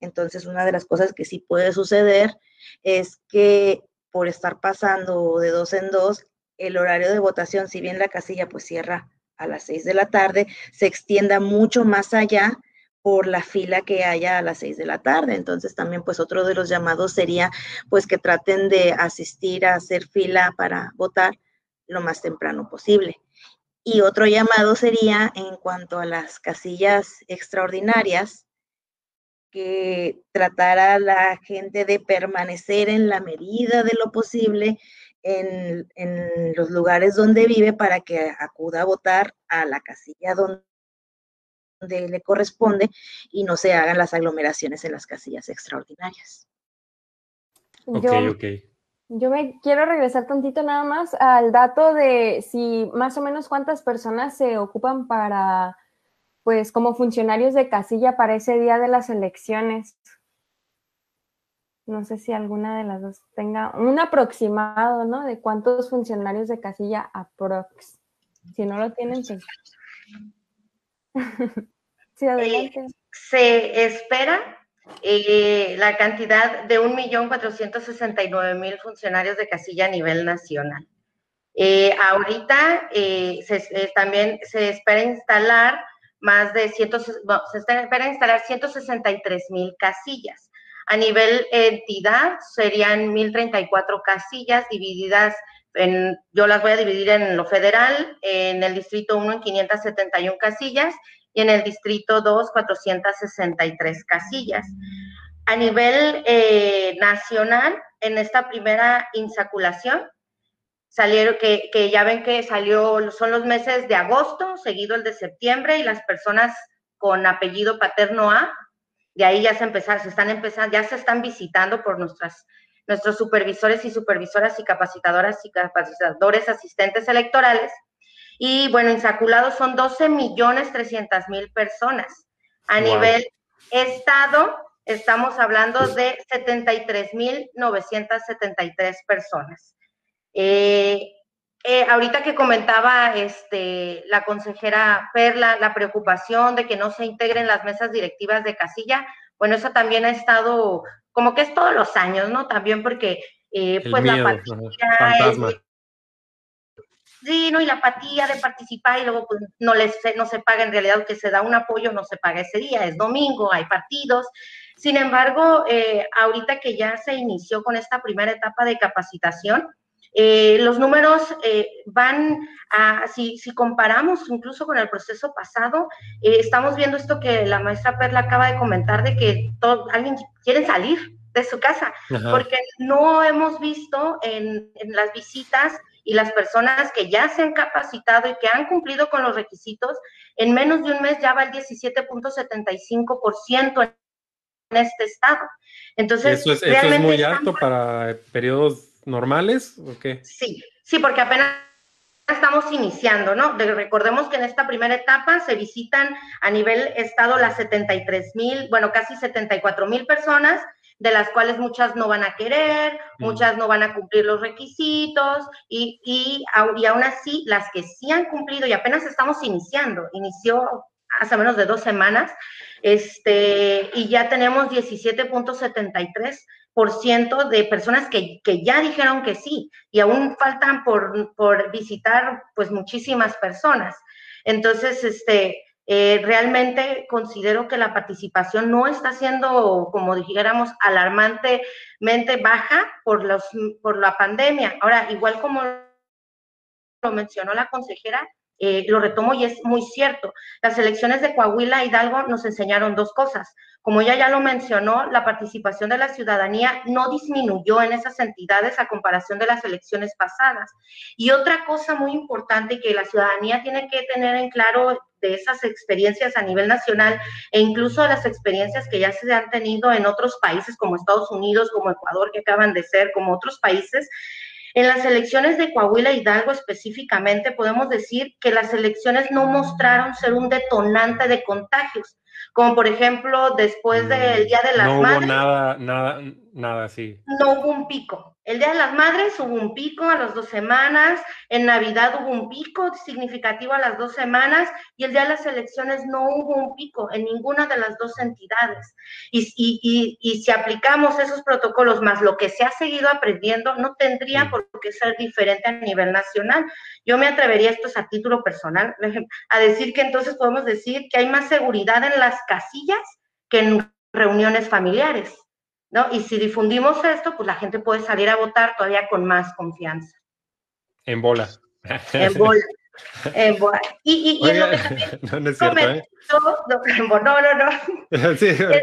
Entonces, una de las cosas que sí puede suceder es que por estar pasando de dos en dos, el horario de votación, si bien la casilla pues cierra a las seis de la tarde, se extienda mucho más allá por la fila que haya a las seis de la tarde. Entonces también pues otro de los llamados sería pues que traten de asistir a hacer fila para votar lo más temprano posible. Y otro llamado sería en cuanto a las casillas extraordinarias, que tratara a la gente de permanecer en la medida de lo posible en, los lugares donde vive para que acuda a votar a la casilla donde, le corresponde y no se hagan las aglomeraciones en las casillas extraordinarias. Ok, ok. Yo me quiero regresar tantito nada más al dato de si más o menos cuántas personas se ocupan para, pues, como funcionarios de casilla para ese día de las elecciones. No sé si alguna de las dos tenga un aproximado, ¿no? De cuántos funcionarios de casilla aprox. Si no lo tienen, pues. sí, adelante. se espera eh, la cantidad de 1.469.000 funcionarios de casilla a nivel nacional. Eh, ahorita eh, también se espera instalar más de 100, se espera instalar 163.000 casillas. A nivel entidad serían 1.034 casillas divididas en, yo las voy a dividir en lo federal, en el distrito 1 en 571 casillas y en el distrito 2, 463 casillas. A nivel eh, nacional, en esta primera insaculación, salieron, que, que, ya ven que salió, son los meses de agosto, seguido el de septiembre, y las personas con apellido paterno A, de ahí ya se empezaron, se están empezando, ya se están visitando por nuestras, nuestros supervisores y supervisoras y capacitadoras y capacitadores asistentes electorales, y bueno, insaculados son 12 millones 300 mil personas. A nivel estado, estamos hablando de 73 mil 973 personas. Eh, eh, ahorita que comentaba este, la consejera Perla la preocupación de que no se integren las mesas directivas de casilla, bueno, eso también ha estado, como que es todos los años, ¿no? También porque, eh, pues la apatía, Sí, no, y la apatía de participar y luego pues, no, les, no se paga en realidad, que se da un apoyo, no se paga ese día, es domingo, hay partidos. Sin embargo, eh, ahorita que ya se inició con esta primera etapa de capacitación, eh, los números eh, van a, si, si, comparamos incluso con el proceso pasado, estamos viendo esto que la maestra Perla acaba de comentar de que todo, alguien quiere salir de su casa, porque no hemos visto en, en las visitas y las personas que ya se han capacitado y que han cumplido con los requisitos, en menos de un mes ya va el 17.75% en este estado. Entonces, ¿Eso es, ¿eso es muy alto para periodos normales o qué? Sí, sí, porque apenas estamos iniciando, ¿no? recordemos que en esta primera etapa se visitan a nivel estado las 73 mil, bueno, casi 74 mil personas de las cuales muchas no van a querer, mm. muchas no van a cumplir los requisitos y, y, y aún así las que sí han cumplido y apenas estamos iniciando, inició hace menos de dos semanas, este, y ya tenemos 17.73% de personas que, que, ya dijeron que sí, y aún faltan por, por visitar pues muchísimas personas. Entonces, este, eh, realmente considero que la participación no está siendo, como dijéramos, alarmantemente baja por, los, por la pandemia. Ahora, igual como lo mencionó la consejera, eh, lo retomo y es muy cierto. Las elecciones de Coahuila Hidalgo nos enseñaron dos cosas. Como ella ya lo mencionó, la participación de la ciudadanía no disminuyó en esas entidades a comparación de las elecciones pasadas. Y otra cosa muy importante que la ciudadanía tiene que tener en claro de esas experiencias a nivel nacional e incluso de las experiencias que ya se han tenido en otros países como Estados Unidos, como Ecuador, que acaban de ser, como otros países, en las elecciones de Coahuila Hidalgo específicamente podemos decir que las elecciones no mostraron ser un detonante de contagios, como por ejemplo después del Día de las no Madres. Hubo nada, nada, nada así. No hubo un pico. El Día de las Madres hubo un pico a las dos semanas, en Navidad hubo un pico significativo a las dos semanas y el día de las elecciones no hubo un pico en ninguna de las dos entidades. Y, y, y, si aplicamos esos protocolos más lo que se ha seguido aprendiendo, no tendría por qué ser diferente a nivel nacional. Yo me atrevería, esto es a título personal, a decir que entonces podemos decir que hay más seguridad en las casillas que en reuniones familiares. ¿No? Y si difundimos esto, pues la gente puede salir a votar todavía con más confianza. En bola. En bola. Eh, y, y, no, no es cierto, ¿eh? no, no, no.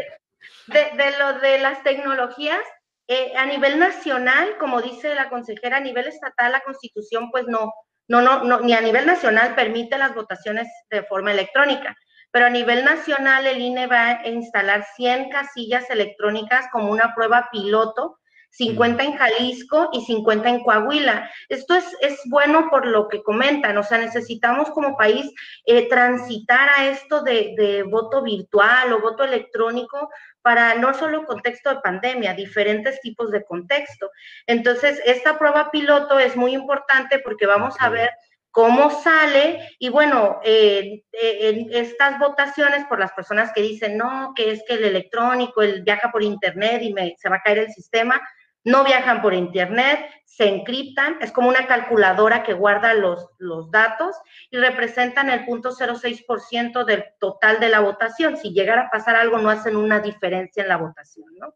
De, lo de las tecnologías, eh, a nivel nacional, como dice la consejera, a nivel estatal, la constitución, pues no, no, no, no, ni a nivel nacional permite las votaciones de forma electrónica, pero a nivel nacional el INE va a instalar 100 casillas electrónicas como una prueba piloto 50 en Jalisco y 50 en Coahuila. Esto es, es bueno por lo que comentan, o sea, necesitamos como país eh, transitar a esto de, de, voto virtual o voto electrónico para no solo contexto de pandemia, diferentes tipos de contexto. Entonces, esta prueba piloto es muy importante porque vamos a ver cómo sale y bueno, eh, eh, en estas votaciones por las personas que dicen, no, que es que el electrónico, el viaja por internet y me, se va a caer el sistema, no viajan por internet, se encriptan, es como una calculadora que guarda los, los datos y representan el 0.06% del total de la votación. Si llegara a pasar algo, no hacen una diferencia en la votación, ¿no?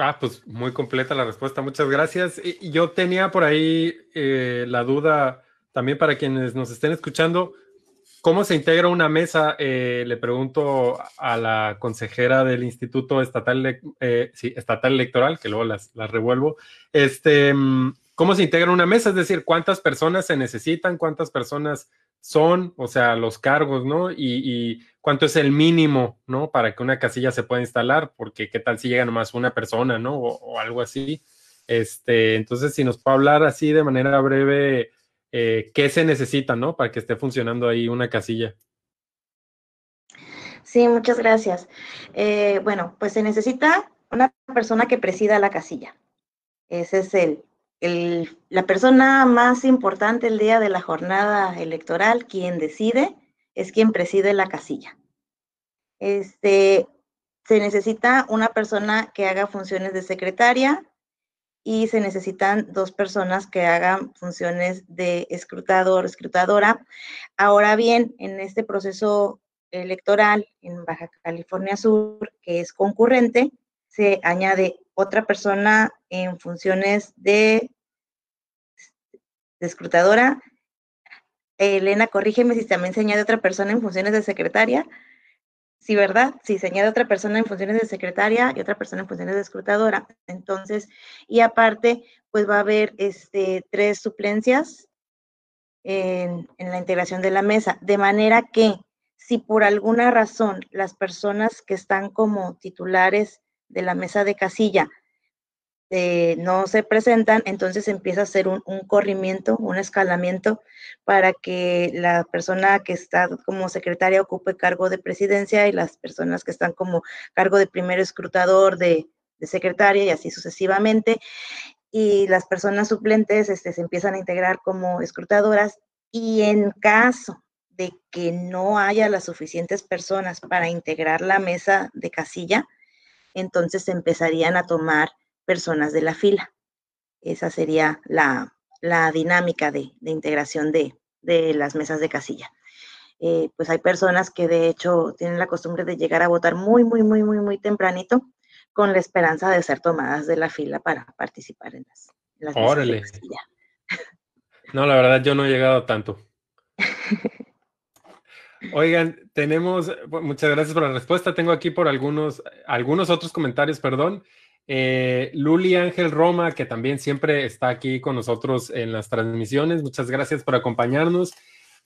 Ah, pues muy completa la respuesta, muchas gracias. Yo tenía por ahí eh, la duda también para quienes nos estén escuchando. ¿Cómo se integra una mesa? Eh, le pregunto a la consejera del Instituto Estatal, eh, Estatal Electoral, que luego las, revuelvo. Este, mm, ¿Cómo se integra una mesa? Es decir, ¿cuántas personas se necesitan? ¿Cuántas personas son? O sea, los cargos, ¿no? Y, cuánto es el mínimo, ¿no? Para que una casilla se pueda instalar, porque qué tal si llega nomás una persona, ¿no? O, algo así. Este, entonces, si nos puede hablar así de manera breve eh, qué se necesita, ¿no? Para que esté funcionando ahí una casilla. Sí, muchas gracias. Eh, bueno, pues se necesita una persona que presida la casilla. Ese es el, la persona más importante el día de la jornada electoral, quien decide, es quien preside la casilla. Este, se necesita una persona que haga funciones de secretaria, y se necesitan dos personas que hagan funciones de escrutador, escrutadora. Ahora bien, en este proceso electoral en Baja California Sur, que es concurrente, se añade otra persona en funciones de, de escrutadora. Elena, corrígeme si también se añade otra persona en funciones de secretaria. Sí, ¿verdad? Sí, se añade otra persona en funciones de secretaria y otra persona en funciones de escrutadora. Entonces, y aparte, pues va a haber este, tres suplencias en, en la integración de la mesa, de manera que si por alguna razón las personas que están como titulares de la mesa de casilla eh, no se presentan, entonces empieza a hacer un, corrimiento, un escalamiento para que la persona que está como secretaria ocupe cargo de presidencia y las personas que están como cargo de primer escrutador de, secretaria y así sucesivamente. Y las personas suplentes este, se empiezan a integrar como escrutadoras y en caso de que no haya las suficientes personas para integrar la mesa de casilla, entonces empezarían a tomar personas de la fila. Esa sería la, dinámica de, integración de, las mesas de casilla. Eh, pues hay personas que de hecho tienen la costumbre de llegar a votar muy, muy, muy, muy, muy tempranito con la esperanza de ser tomadas de la fila para participar en las, mesas de casilla. No, la verdad yo no he llegado tanto. Oigan, tenemos, muchas gracias por la respuesta. Tengo aquí por algunos, algunos otros comentarios, perdón. Eh, Luli Ángel Roma, que también siempre está aquí con nosotros en las transmisiones. Muchas gracias por acompañarnos.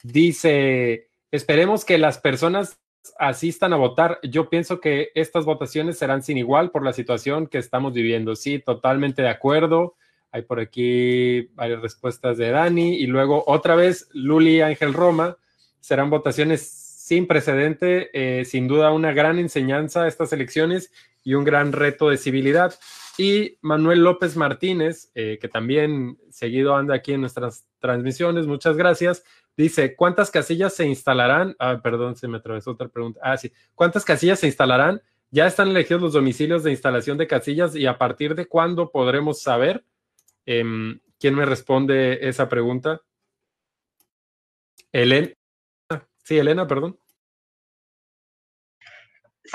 Dice, esperemos que las personas asistan a votar. Yo pienso que estas votaciones serán sin igual por la situación que estamos viviendo. Sí, totalmente de acuerdo. Hay por aquí varias respuestas de Dani. Y luego otra vez, Luli Ángel Roma. Serán votaciones sin precedente, eh, sin duda una gran enseñanza a estas elecciones y un gran reto de civilidad. Y Manuel López Martínez, eh, que también seguido anda aquí en nuestras transmisiones, muchas gracias. Dice, ¿cuántas casillas se instalarán? Ah, perdón, se me atravesó otra pregunta. Ah, sí. ¿Cuántas casillas se instalarán? Ya están elegidos los domicilios de instalación de casillas y a partir de cuándo podremos saber. Em, ¿Quién me responde esa pregunta? Elena. Sí, Elena, perdón.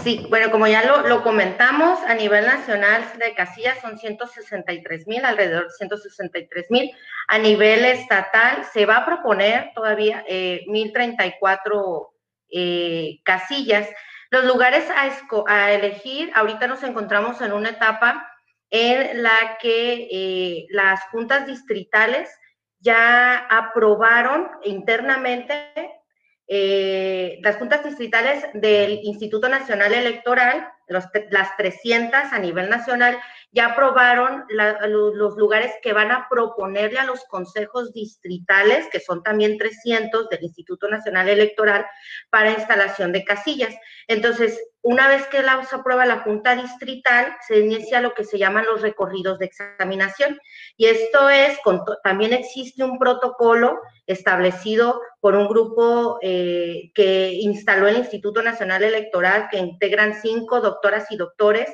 Sí, bueno, como ya lo, comentamos, a nivel nacional de casillas son 163 mil, alrededor de 163 mil. A nivel estatal se va a proponer todavía eh, 1034 eh, casillas. Los lugares a, a, elegir, ahorita nos encontramos en una etapa en la que eh, las juntas distritales ya aprobaron internamente eh, las juntas distritales del Instituto Nacional Electoral, las 300 a nivel nacional, ya aprobaron los lugares que van a proponerle a los consejos distritales, que son también 300 del Instituto Nacional Electoral, para instalación de casillas. Entonces, una vez que la, se aprueba la Junta Distrital, se inicia lo que se llaman los recorridos de examinación. Y esto es, también existe un protocolo establecido por un grupo eh, que instaló el Instituto Nacional Electoral, que integran cinco doctoras y doctores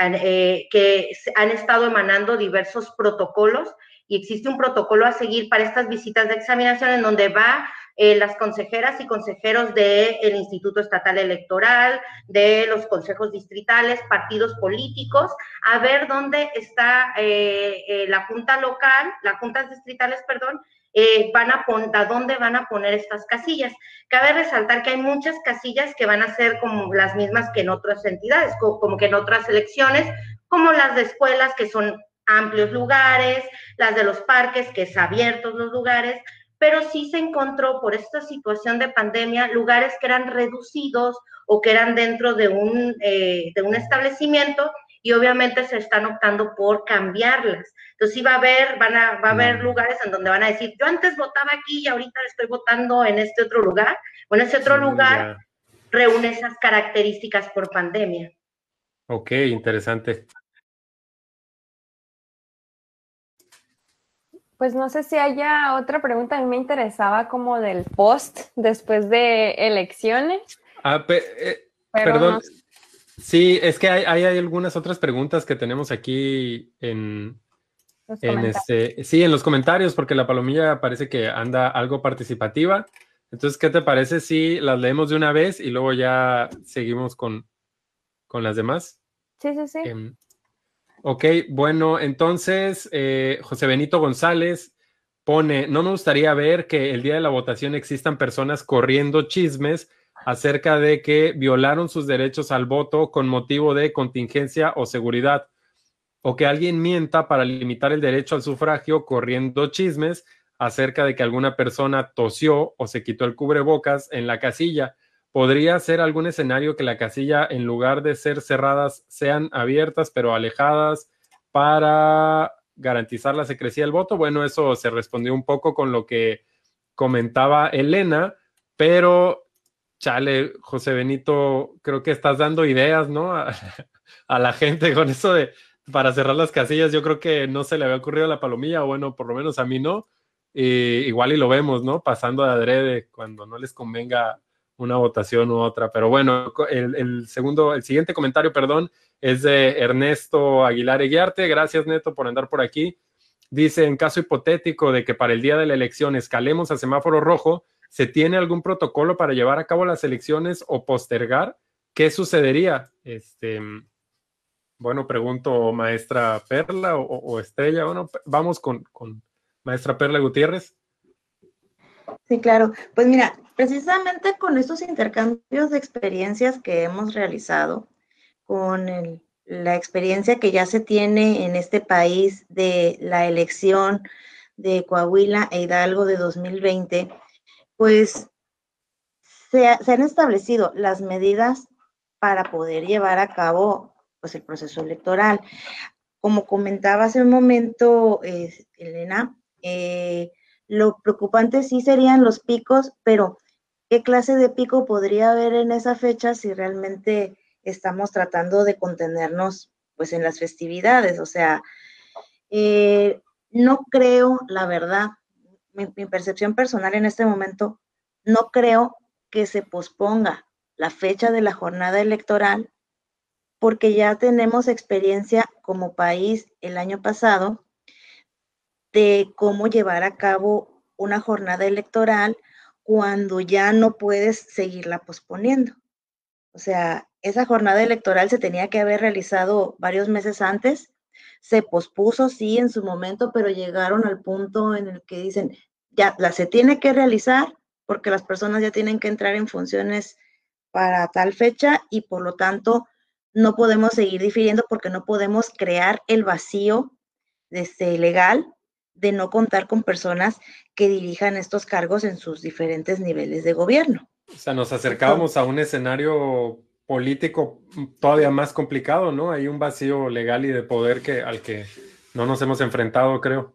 eh, que han estado emanando diversos protocolos y existe un protocolo a seguir para estas visitas de examinación en donde va eh, las consejeras y consejeros del Instituto Estatal Electoral, de los consejos distritales, partidos políticos, a ver dónde está eh, la junta local, las juntas distritales, perdón, eh, van a, a dónde van a poner estas casillas. Cabe resaltar que hay muchas casillas que van a ser como las mismas que en otras entidades, como, que en otras elecciones, como las de escuelas, que son amplios lugares, las de los parques, que es abiertos los lugares, pero sí se encontró por esta situación de pandemia lugares que eran reducidos o que eran dentro de un, eh, de un establecimiento y obviamente se están optando por cambiarlas. Entonces sí va a haber, van a, va a haber mm. lugares en donde van a decir, yo antes votaba aquí y ahorita estoy votando en este otro lugar. Bueno, ese otro lugar reúne esas características por pandemia. Ok, interesante. Pues no sé si haya otra pregunta. A mí me interesaba como del post después de elecciones. Ah, eh, perdón. Sí, es que hay, hay, algunas otras preguntas que tenemos aquí en, en este, sí, en los comentarios, porque la palomilla parece que anda algo participativa. Entonces, ¿qué te parece si las leemos de una vez y luego ya seguimos con, con las demás? Sí, sí, sí. Em, ok, bueno, entonces eh, José Benito González pone, no me gustaría ver que el día de la votación existan personas corriendo chismes acerca de que violaron sus derechos al voto con motivo de contingencia o seguridad, o que alguien mienta para limitar el derecho al sufragio corriendo chismes acerca de que alguna persona tosió o se quitó el cubrebocas en la casilla. ¿Podría ser algún escenario que la casilla, en lugar de ser cerradas, sean abiertas pero alejadas para garantizar la secrecía del voto? Bueno, eso se respondió un poco con lo que comentaba Elena, pero chale, José Benito, creo que estás dando ideas, ¿no? A, la gente con eso de para cerrar las casillas. Yo creo que no se le había ocurrido a la palomilla, o bueno, por lo menos a mí no. igual y lo vemos, ¿no? Pasando de adrede cuando no les convenga una votación u otra. Pero bueno, el, segundo, el siguiente comentario, perdón, es de Ernesto Aguilar Eguiarte. Gracias, Neto, por andar por aquí. Dice, en caso hipotético de que para el día de la elección escalemos a semáforo rojo, ¿Se tiene algún protocolo para llevar a cabo las elecciones o postergar? ¿Qué sucedería? Este, bueno, pregunto maestra Perla o, Estrella. Bueno, vamos con, maestra Perla Gutiérrez. Sí, claro. Pues mira, precisamente con estos intercambios de experiencias que hemos realizado, con la experiencia que ya se tiene en este país de la elección de Coahuila e Hidalgo de 2020, pues se, han establecido las medidas para poder llevar a cabo pues, el proceso electoral. Como comentaba hace un momento Elena, eh, lo preocupante sí serían los picos, pero ¿qué clase de pico podría haber en esa fecha si realmente estamos tratando de contenernos pues en las festividades? O sea, eh, no creo, la verdad, mi, percepción personal en este momento, no creo que se posponga la fecha de la jornada electoral porque ya tenemos experiencia como país el año pasado de cómo llevar a cabo una jornada electoral cuando ya no puedes seguirla posponiendo. O sea, esa jornada electoral se tenía que haber realizado varios meses antes. Se pospuso, sí, en su momento, pero llegaron al punto en el que dicen, ya la se tiene que realizar porque las personas ya tienen que entrar en funciones para tal fecha y por lo tanto no podemos seguir difiriendo porque no podemos crear el vacío este, legal de no contar con personas que dirijan estos cargos en sus diferentes niveles de gobierno. O sea, nos acercábamos a un escenario político todavía más complicado, ¿no? Hay un vacío legal y de poder que, al que no nos hemos enfrentado, creo.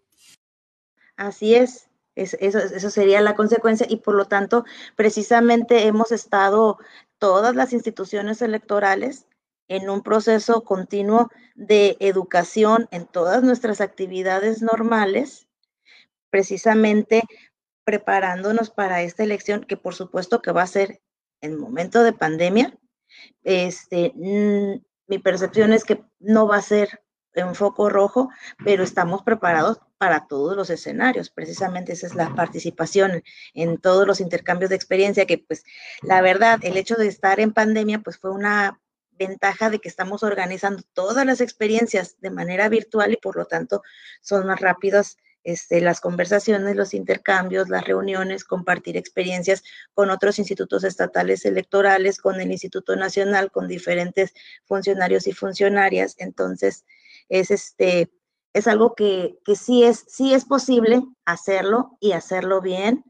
Así es, eso, eso sería la consecuencia y por lo tanto, precisamente hemos estado todas las instituciones electorales en un proceso continuo de educación en todas nuestras actividades normales, precisamente preparándonos para esta elección, que por supuesto que va a ser en momento de pandemia. Este, mi percepción es que no va a ser en foco rojo, pero estamos preparados para todos los escenarios. Precisamente esa es la participación en todos los intercambios de experiencia, que pues la verdad, el hecho de estar en pandemia, pues fue una ventaja de que estamos organizando todas las experiencias de manera virtual y por lo tanto son más rápidas este, las conversaciones, los intercambios, las reuniones, compartir experiencias con otros institutos estatales electorales, con el Instituto Nacional, con diferentes funcionarios y funcionarias. Entonces, es este, es algo que, que sí es, sí es posible hacerlo y hacerlo bien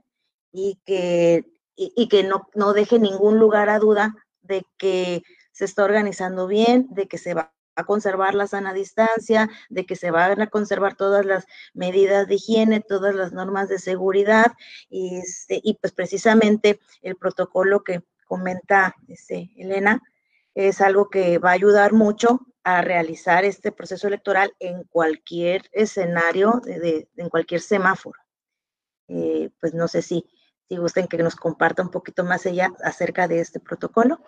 y que, y que no, no deje ningún lugar a duda de que se está organizando bien, de que se va a conservar la sana distancia, de que se van a conservar todas las medidas de higiene, todas las normas de seguridad y, este, y pues precisamente el protocolo que comenta este, Elena es algo que va a ayudar mucho a realizar este proceso electoral en cualquier escenario, de, en cualquier semáforo. Eh, pues no sé si, si gusten que nos comparta un poquito más ella acerca de este protocolo.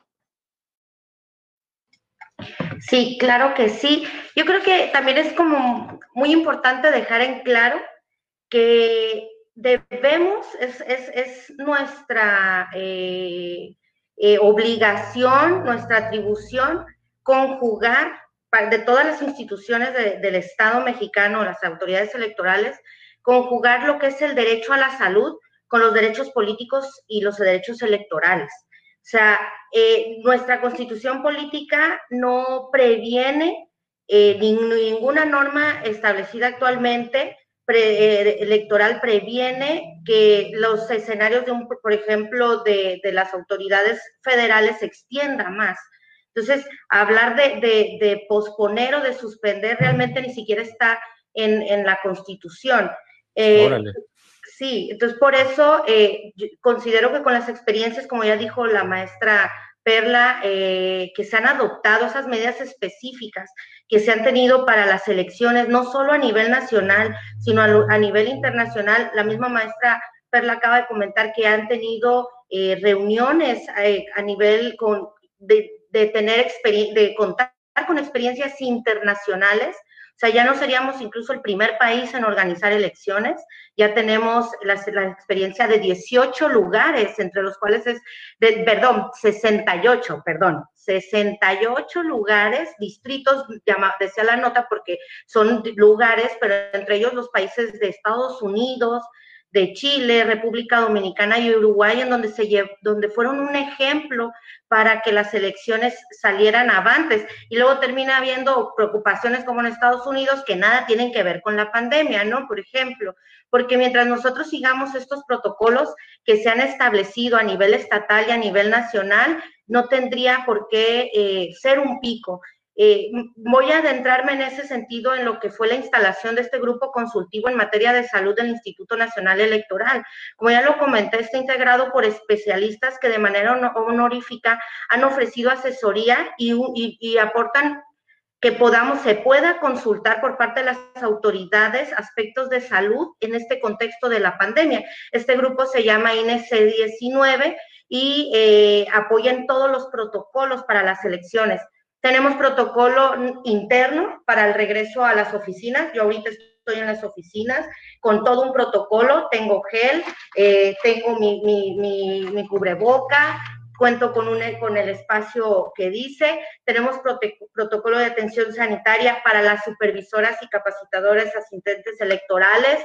Sí, claro que sí. Yo creo que también es como muy importante dejar en claro que debemos, es, nuestra eh, eh, obligación, nuestra atribución, conjugar de todas las instituciones del Estado mexicano, las autoridades electorales, conjugar lo que es el derecho a la salud con los derechos políticos y los derechos electorales. O sea, eh, nuestra constitución política no previene eh, ninguna norma establecida actualmente eh, electoral previene que los escenarios de un, por ejemplo, de, las autoridades federales se extienda más. Entonces, hablar de, posponer o de suspender realmente ni siquiera está en, la Constitución. Sí, entonces por eso eh, considero que con las experiencias, como ya dijo la maestra Perla, eh, que se han adoptado esas medidas específicas que se han tenido para las elecciones, no solo a nivel nacional, sino a, nivel internacional. La misma maestra Perla acaba de comentar que han tenido eh, reuniones a nivel con, de, de tener de contar con experiencias internacionales o sea, ya no seríamos incluso el primer país en organizar elecciones, ya tenemos la, experiencia de 18 lugares, entre los cuales es, de, perdón, 68, perdón, 68 lugares, distritos, llama, decía la nota porque son lugares, pero entre ellos los países de Estados Unidos, de Chile, República Dominicana y Uruguay, en donde, se donde fueron un ejemplo para que las elecciones salieran avantes. Y luego termina habiendo preocupaciones como en Estados Unidos que nada tienen que ver con la pandemia, ¿no? Por ejemplo, porque mientras nosotros sigamos estos protocolos que se han establecido a nivel estatal y a nivel nacional, no tendría por qué eh, ser un pico. Eh, voy a adentrarme en ese sentido en lo que fue la instalación de este grupo consultivo en materia de salud del Instituto Nacional Electoral. Como ya lo comenté, está integrado por especialistas que de manera honorífica han ofrecido asesoría y, aportan que podamos, se pueda consultar por parte de las autoridades aspectos de salud en este contexto de la pandemia. Este grupo se llama INC 19 y eh, apoya en todos los protocolos para las elecciones. Tenemos protocolo interno para el regreso a las oficinas. Yo ahorita estoy en las oficinas con todo un protocolo. Tengo gel, eh, tengo mi, cubreboca, cuento con, el espacio que dice, tenemos protocolo de atención sanitaria para las supervisoras y capacitadoras asistentes electorales,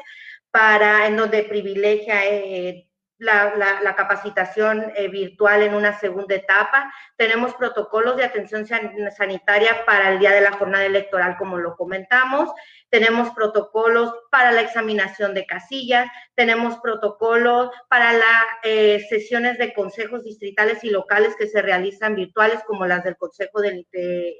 para en donde privilegia eh, la, capacitación eh, virtual en una segunda etapa. Tenemos protocolos de atención sanitaria para el día de la jornada electoral, como lo comentamos. Tenemos protocolos para la examinación de casillas. Tenemos protocolos para las eh, sesiones de consejos distritales y locales que se realizan virtuales, como las del Consejo de,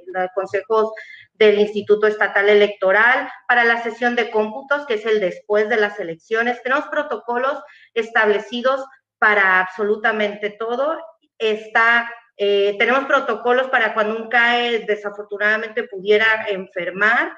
los consejos del Instituto Estatal Electoral, para la sesión de cómputos, que es el después de las elecciones. Tenemos protocolos establecidos para absolutamente todo. Está, eh, tenemos protocolos para cuando un CAE desafortunadamente pudiera enfermar.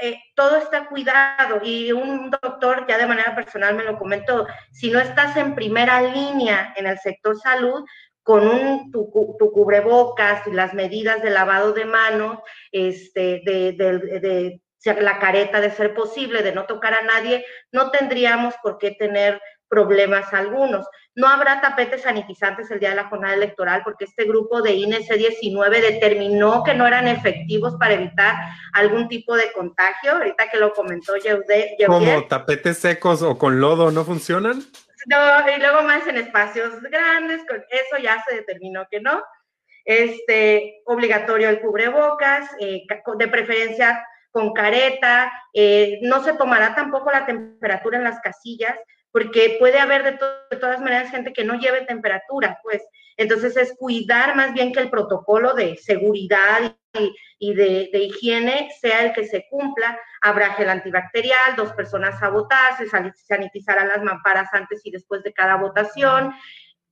Eh, todo está cuidado y un doctor ya de manera personal me lo comentó, si no estás en primera línea en el sector salud, con un, tu, cubrebocas y las medidas de lavado de manos, este, de, de, la careta de ser posible, de no tocar a nadie, no tendríamos por qué tener problemas algunos. No habrá tapetes sanitizantes el día de la jornada electoral porque este grupo de INE C19 determinó que no eran efectivos para evitar algún tipo de contagio. Ahorita que lo comentó Yehude. ¿Como tapetes secos o con lodo no funcionan? No, y luego más en espacios grandes, con eso ya se determinó que no. Este, obligatorio el cubrebocas, eh, de preferencia con careta, eh, no se tomará tampoco la temperatura en las casillas, porque puede haber de, de, todas maneras gente que no lleve temperatura, pues. Entonces es cuidar más bien que el protocolo de seguridad y, de, higiene sea el que se cumpla. Habrá gel antibacterial, dos personas a votar, se sanitizarán las mamparas antes y después de cada votación.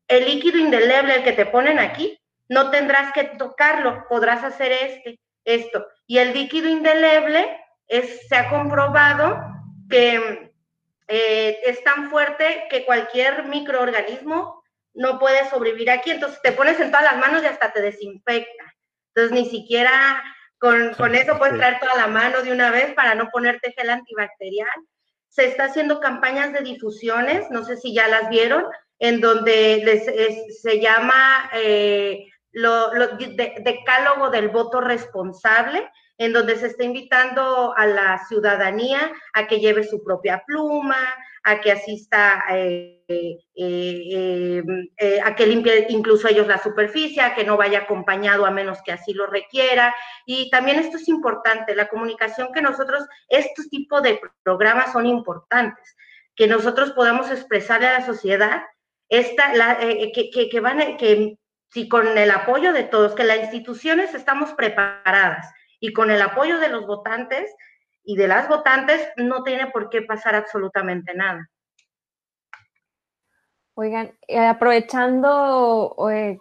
El líquido indeleble, el que te ponen aquí, no tendrás que tocarlo, podrás hacer este, esto. Y el líquido indeleble es, se ha comprobado que eh, es tan fuerte que cualquier microorganismo no puede sobrevivir aquí. Entonces te pones en todas las manos y hasta te desinfecta. Entonces ni siquiera con, con eso puedes traer toda la mano de una vez para no ponerte gel antibacterial. Se está haciendo campañas de difusiones, no sé si ya las vieron, en donde les, se llama eh, lo, decálogo del voto responsable, en donde se está invitando a la ciudadanía a que lleve su propia pluma, a que asista, eh, eh, eh, a que limpie incluso ellos la superficie, a que no vaya acompañado a menos que así lo requiera. Y también esto es importante, la comunicación que nosotros, estos tipos de programas son importantes, que nosotros podamos expresarle a la sociedad esta, la, que, que, que, van, que si con el apoyo de todos, que las instituciones estamos preparadas, y con el apoyo de los votantes y de las votantes no tiene por qué pasar absolutamente nada. Oigan, eh, aprovechando,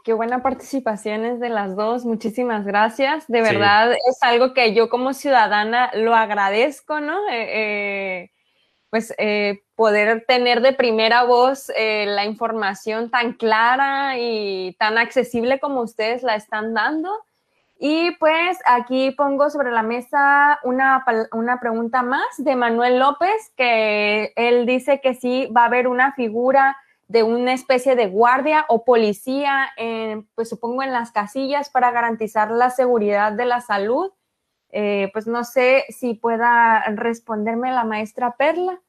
qué buena participación es de las dos, muchísimas gracias. De verdad es algo que yo como ciudadana lo agradezco, ¿no? Eh, eh, pues poder tener de primera voz la información tan clara y tan accesible como ustedes la están dando. Y pues aquí pongo sobre la mesa una, una, pregunta más de Manuel López, que él dice que sí va a haber una figura de una especie de guardia o policía, pues supongo en las casillas para garantizar la seguridad de la salud. Eh, pues no sé si pueda responderme la maestra Perla.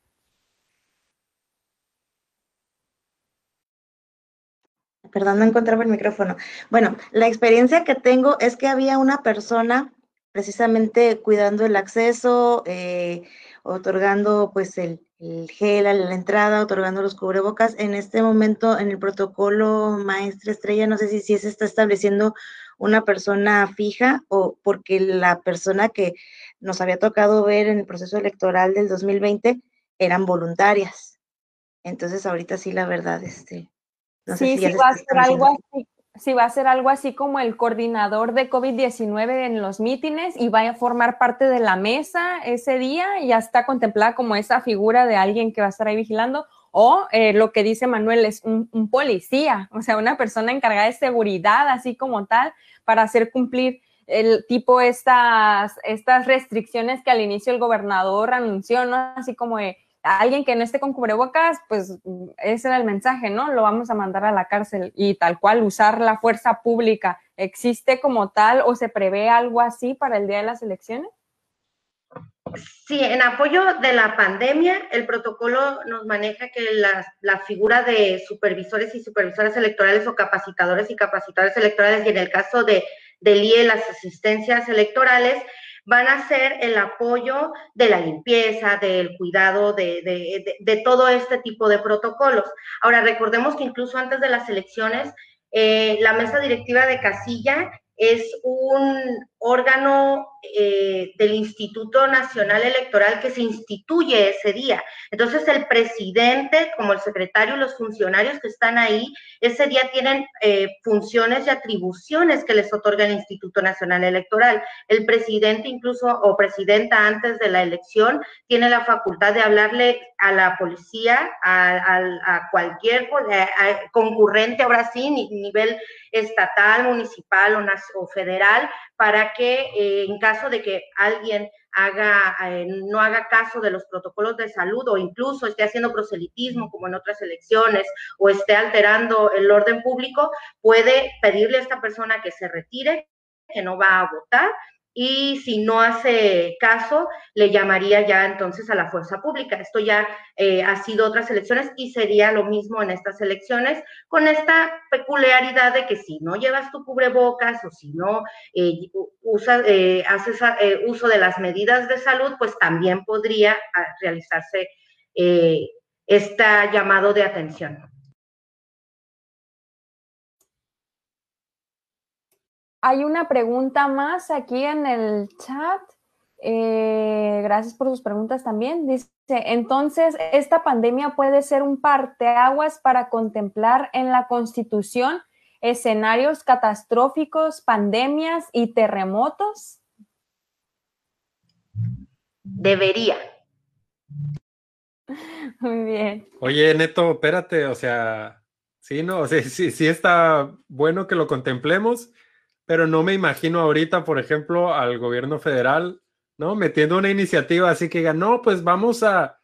Perdón, no encontraba el micrófono. Bueno, la experiencia que tengo es que había una persona precisamente cuidando el acceso, eh, otorgando pues el, gel a la entrada, otorgando los cubrebocas. En este momento, en el protocolo maestra estrella, no sé si, si se está estableciendo una persona fija o porque la persona que nos había tocado ver en el proceso electoral del 2020 eran voluntarias. Entonces, ahorita sí, la verdad, este, sí, sí va a ser algo así. Sí, va a ser algo así como el coordinador de COVID-19 en los mítines y va a formar parte de la mesa ese día y ya está contemplada como esa figura de alguien que va a estar ahí vigilando. O eh, lo que dice Manuel es un, un, policía, o sea, una persona encargada de seguridad, así como tal, para hacer cumplir el tipo estas, estas restricciones que al inicio el gobernador anunció, ¿no? Así como de alguien que no esté con cubrebocas, pues ese era el mensaje, ¿no? Lo vamos a mandar a la cárcel y tal cual usar la fuerza pública. ¿Existe como tal o se prevé algo así para el día de las elecciones? Sí, en apoyo de la pandemia, el protocolo nos maneja que la, figura de supervisores y supervisoras electorales o capacitadores y capacitadores electorales, y en el caso de, del IE, las asistencias electorales, van a ser el apoyo de la limpieza, del cuidado, de, todo este tipo de protocolos. Ahora, recordemos que incluso antes de las elecciones, eh, la mesa directiva de casilla es un órgano eh, del Instituto Nacional Electoral que se instituye ese día. Entonces el presidente, como el secretario los funcionarios que están ahí, ese día tienen eh, funciones y atribuciones que les otorga el Instituto Nacional Electoral. El presidente incluso o presidenta antes de la elección tiene la facultad de hablarle a la policía, a, cualquier concurrente, ahora sí, nivel estatal, municipal o federal, para que eh, en caso de que alguien haga, eh, no haga caso de los protocolos de salud o incluso esté haciendo proselitismo como en otras elecciones o esté alterando el orden público, puede pedirle a esta persona que se retire, que no va a votar y si no hace caso, le llamaría ya entonces a la fuerza pública. Esto ya eh, ha sido otras elecciones y sería lo mismo en estas elecciones, con esta peculiaridad de que si no llevas tu cubrebocas o si no eh, eh, haces uso de las medidas de salud, pues también podría ah, realizarse este llamado de atención. Hay una pregunta más aquí en el chat. Eh, gracias por sus preguntas también. Dice, entonces, ¿esta pandemia puede ser un parteaguas para contemplar en la Constitución escenarios catastróficos, pandemias y terremotos? Debería. Muy bien. Oye, Neto, espérate, o sea, sí, no, o sea, sí, sí está bueno que lo contemplemos, pero no me imagino ahorita, por ejemplo, al gobierno federal, ¿no? Metiendo una iniciativa así que diga, no, pues vamos a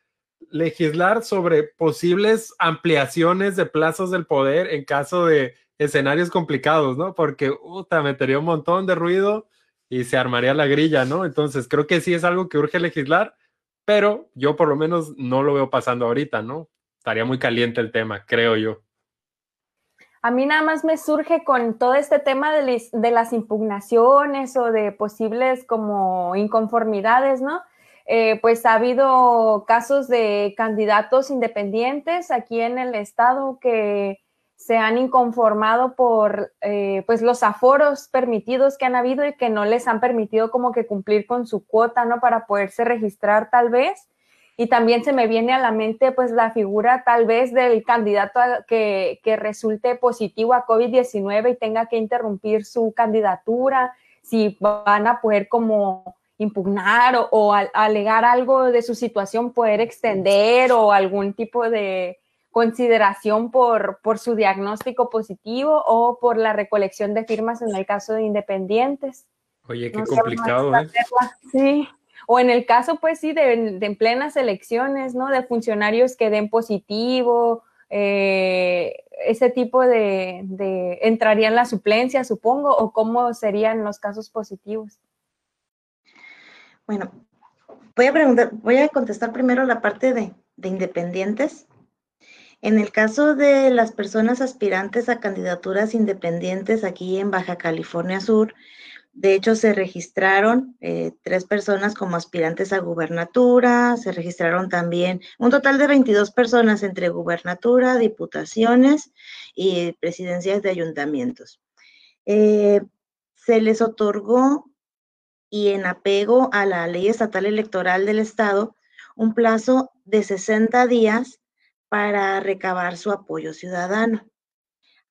legislar sobre posibles ampliaciones de plazos del poder en caso de escenarios complicados, ¿no? Porque, puta, metería un montón de ruido y se armaría la grilla, ¿no? Entonces, creo que sí es algo que urge legislar, pero yo por lo menos no lo veo pasando ahorita, ¿no? Estaría muy caliente el tema, creo yo. A mí nada más me surge con todo este tema de, las impugnaciones o de posibles como inconformidades, ¿no? Eh, pues ha habido casos de candidatos independientes aquí en el estado que se han inconformado por eh, pues los aforos permitidos que han habido y que no les han permitido como que cumplir con su cuota, ¿no? Para poderse registrar tal vez. Y también se me viene a la mente pues la figura tal vez del candidato que, resulte positivo a COVID-19 y tenga que interrumpir su candidatura, si van a poder como impugnar o, alegar algo de su situación, poder extender o algún tipo de consideración por, por su diagnóstico positivo o por la recolección de firmas en el caso de independientes. Oye, qué complicado, ¿eh? Sí. O en el caso, pues sí, de, en plenas elecciones, ¿no? De funcionarios que den positivo, eh, ese tipo de, de, entraría en la suplencia, supongo, o cómo serían los casos positivos. Bueno, voy a preguntar, voy a contestar primero la parte de, de independientes. En el caso de las personas aspirantes a candidaturas independientes aquí en Baja California Sur, de hecho, se registraron eh, tres personas como aspirantes a gubernatura, se registraron también un total de 22 personas entre gubernatura, diputaciones y presidencias de ayuntamientos. Eh, se les otorgó y en apego a la ley estatal electoral del Estado un plazo de 60 días para recabar su apoyo ciudadano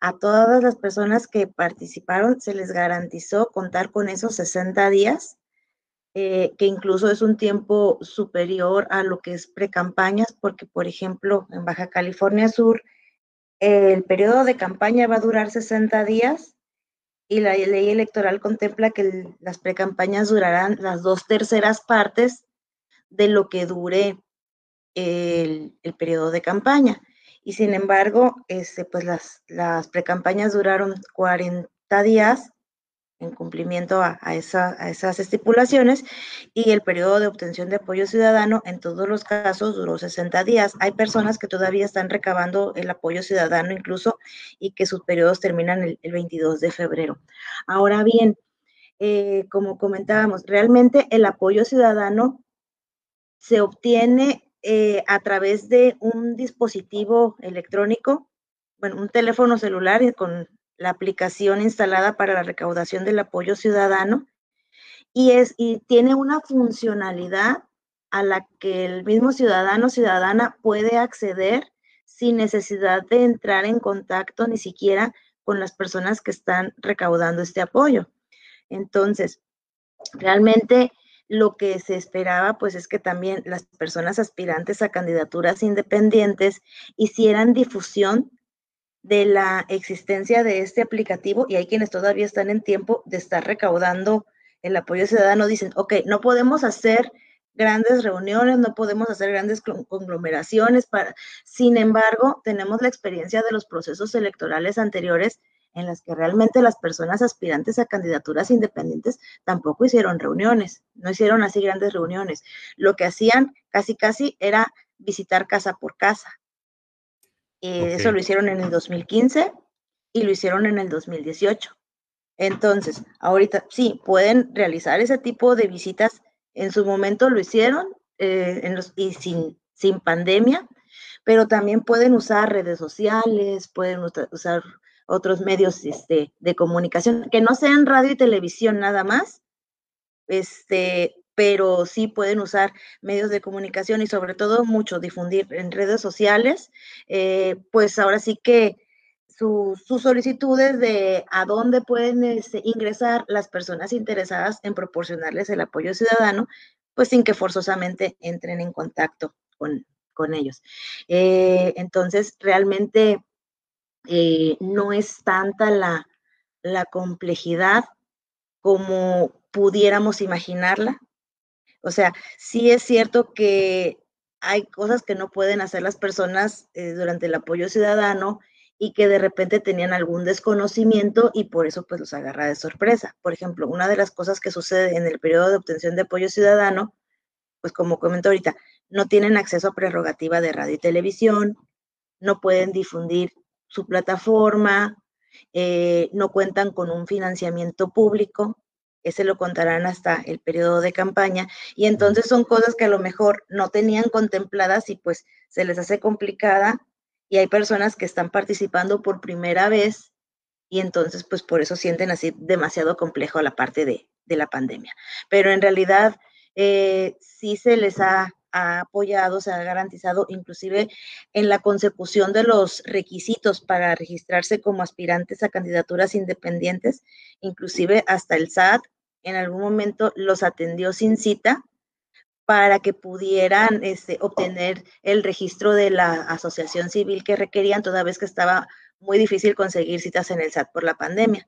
a todas las personas que participaron se les garantizó contar con esos 60 días, eh, que incluso es un tiempo superior a lo que es pre-campañas, porque, por ejemplo, en Baja California Sur, el periodo de campaña va a durar 60 días y la ley electoral contempla que las precampañas durarán las dos terceras partes de lo que dure el, periodo de campaña. Y sin embargo, este, pues las, las precampañas duraron 40 días en cumplimiento a, esas estipulaciones y el periodo de obtención de apoyo ciudadano en todos los casos duró 60 días. Hay personas que todavía están recabando el apoyo ciudadano incluso y que sus periodos terminan el, 22 de febrero. Ahora bien, eh, como comentábamos, realmente el apoyo ciudadano se obtiene eh, a través de un dispositivo electrónico, bueno, un teléfono celular con la aplicación instalada para la recaudación del apoyo ciudadano y, es, y tiene una funcionalidad a la que el mismo ciudadano o ciudadana puede acceder sin necesidad de entrar en contacto ni siquiera con las personas que están recaudando este apoyo. Entonces, realmente lo que se esperaba pues es que también las personas aspirantes a candidaturas independientes hicieran difusión de la existencia de este aplicativo y hay quienes todavía están en tiempo de estar recaudando el apoyo ciudadano. Dicen, ok, no podemos hacer grandes reuniones, no podemos hacer grandes conglomeraciones para, sin embargo, tenemos la experiencia de los procesos electorales anteriores en las que realmente las personas aspirantes a candidaturas independientes tampoco hicieron reuniones, no hicieron así grandes reuniones. Lo que hacían casi casi era visitar casa por casa eh, eso lo hicieron en el 2015 y lo hicieron en el 2018. Entonces, ahorita sí, pueden realizar ese tipo de visitas. En su momento lo hicieron eh, en los, y sin, sin pandemia, pero también pueden usar redes sociales, pueden usar otros medios este, de comunicación, que no sean radio y televisión nada más, este, pero sí pueden usar medios de comunicación y sobre todo mucho difundir en redes sociales, eh, pues ahora sí que sus solicitudes de a dónde pueden este, ingresar las personas interesadas en proporcionarles el apoyo ciudadano, pues sin que forzosamente entren en contacto con, ellos. Eh, entonces, realmente eh, no es tanta la, complejidad como pudiéramos imaginarla. O sea, sí es cierto que hay cosas que no pueden hacer las personas eh, durante el apoyo ciudadano y que de repente tenían algún desconocimiento y por eso pues los agarra de sorpresa. Por ejemplo, una de las cosas que sucede en el periodo de obtención de apoyo ciudadano, pues como comento ahorita, no tienen acceso a prerrogativa de radio y televisión, no pueden difundir su plataforma, eh, no cuentan con un financiamiento público, ese lo contarán hasta el periodo de campaña, y entonces son cosas que a lo mejor no tenían contempladas y pues se les hace complicada, y hay personas que están participando por primera vez, y entonces pues por eso sienten así demasiado complejo la parte de, la pandemia. Pero en realidad eh, sí se les ha, ha apoyado, se ha garantizado, inclusive en la consecución de los requisitos para registrarse como aspirantes a candidaturas independientes, inclusive hasta el SAT en algún momento los atendió sin cita para que pudieran este, obtener el registro de la asociación civil que requerían, toda vez que estaba muy difícil conseguir citas en el SAT por la pandemia.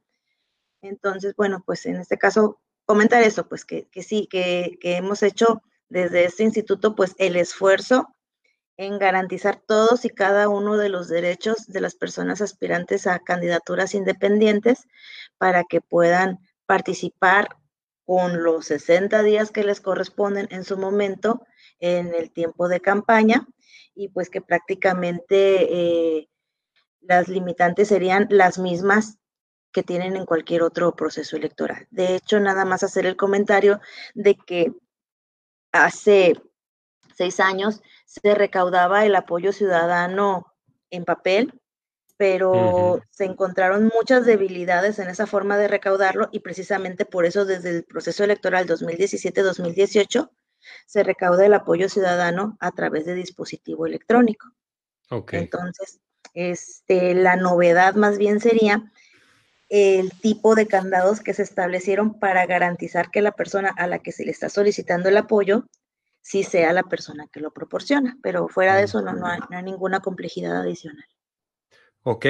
Entonces, bueno, pues en este caso, comentar eso, pues que, sí, que, que hemos hecho desde este instituto, pues el esfuerzo en garantizar todos y cada uno de los derechos de las personas aspirantes a candidaturas independientes para que puedan participar con los 60 días que les corresponden en su momento en el tiempo de campaña y pues que prácticamente eh, las limitantes serían las mismas que tienen en cualquier otro proceso electoral. De hecho, nada más hacer el comentario de que hace seis años se recaudaba el apoyo ciudadano en papel pero se encontraron muchas debilidades en esa forma de recaudarlo y precisamente por eso desde el proceso electoral 2017-2018 se recauda el apoyo ciudadano a través de dispositivo electrónico. Okay. Entonces, este, la novedad más bien sería el tipo de candados que se establecieron para garantizar que la persona a la que se le está solicitando el apoyo sí sea la persona que lo proporciona, pero fuera de eso no, no hay ninguna complejidad adicional. Ok,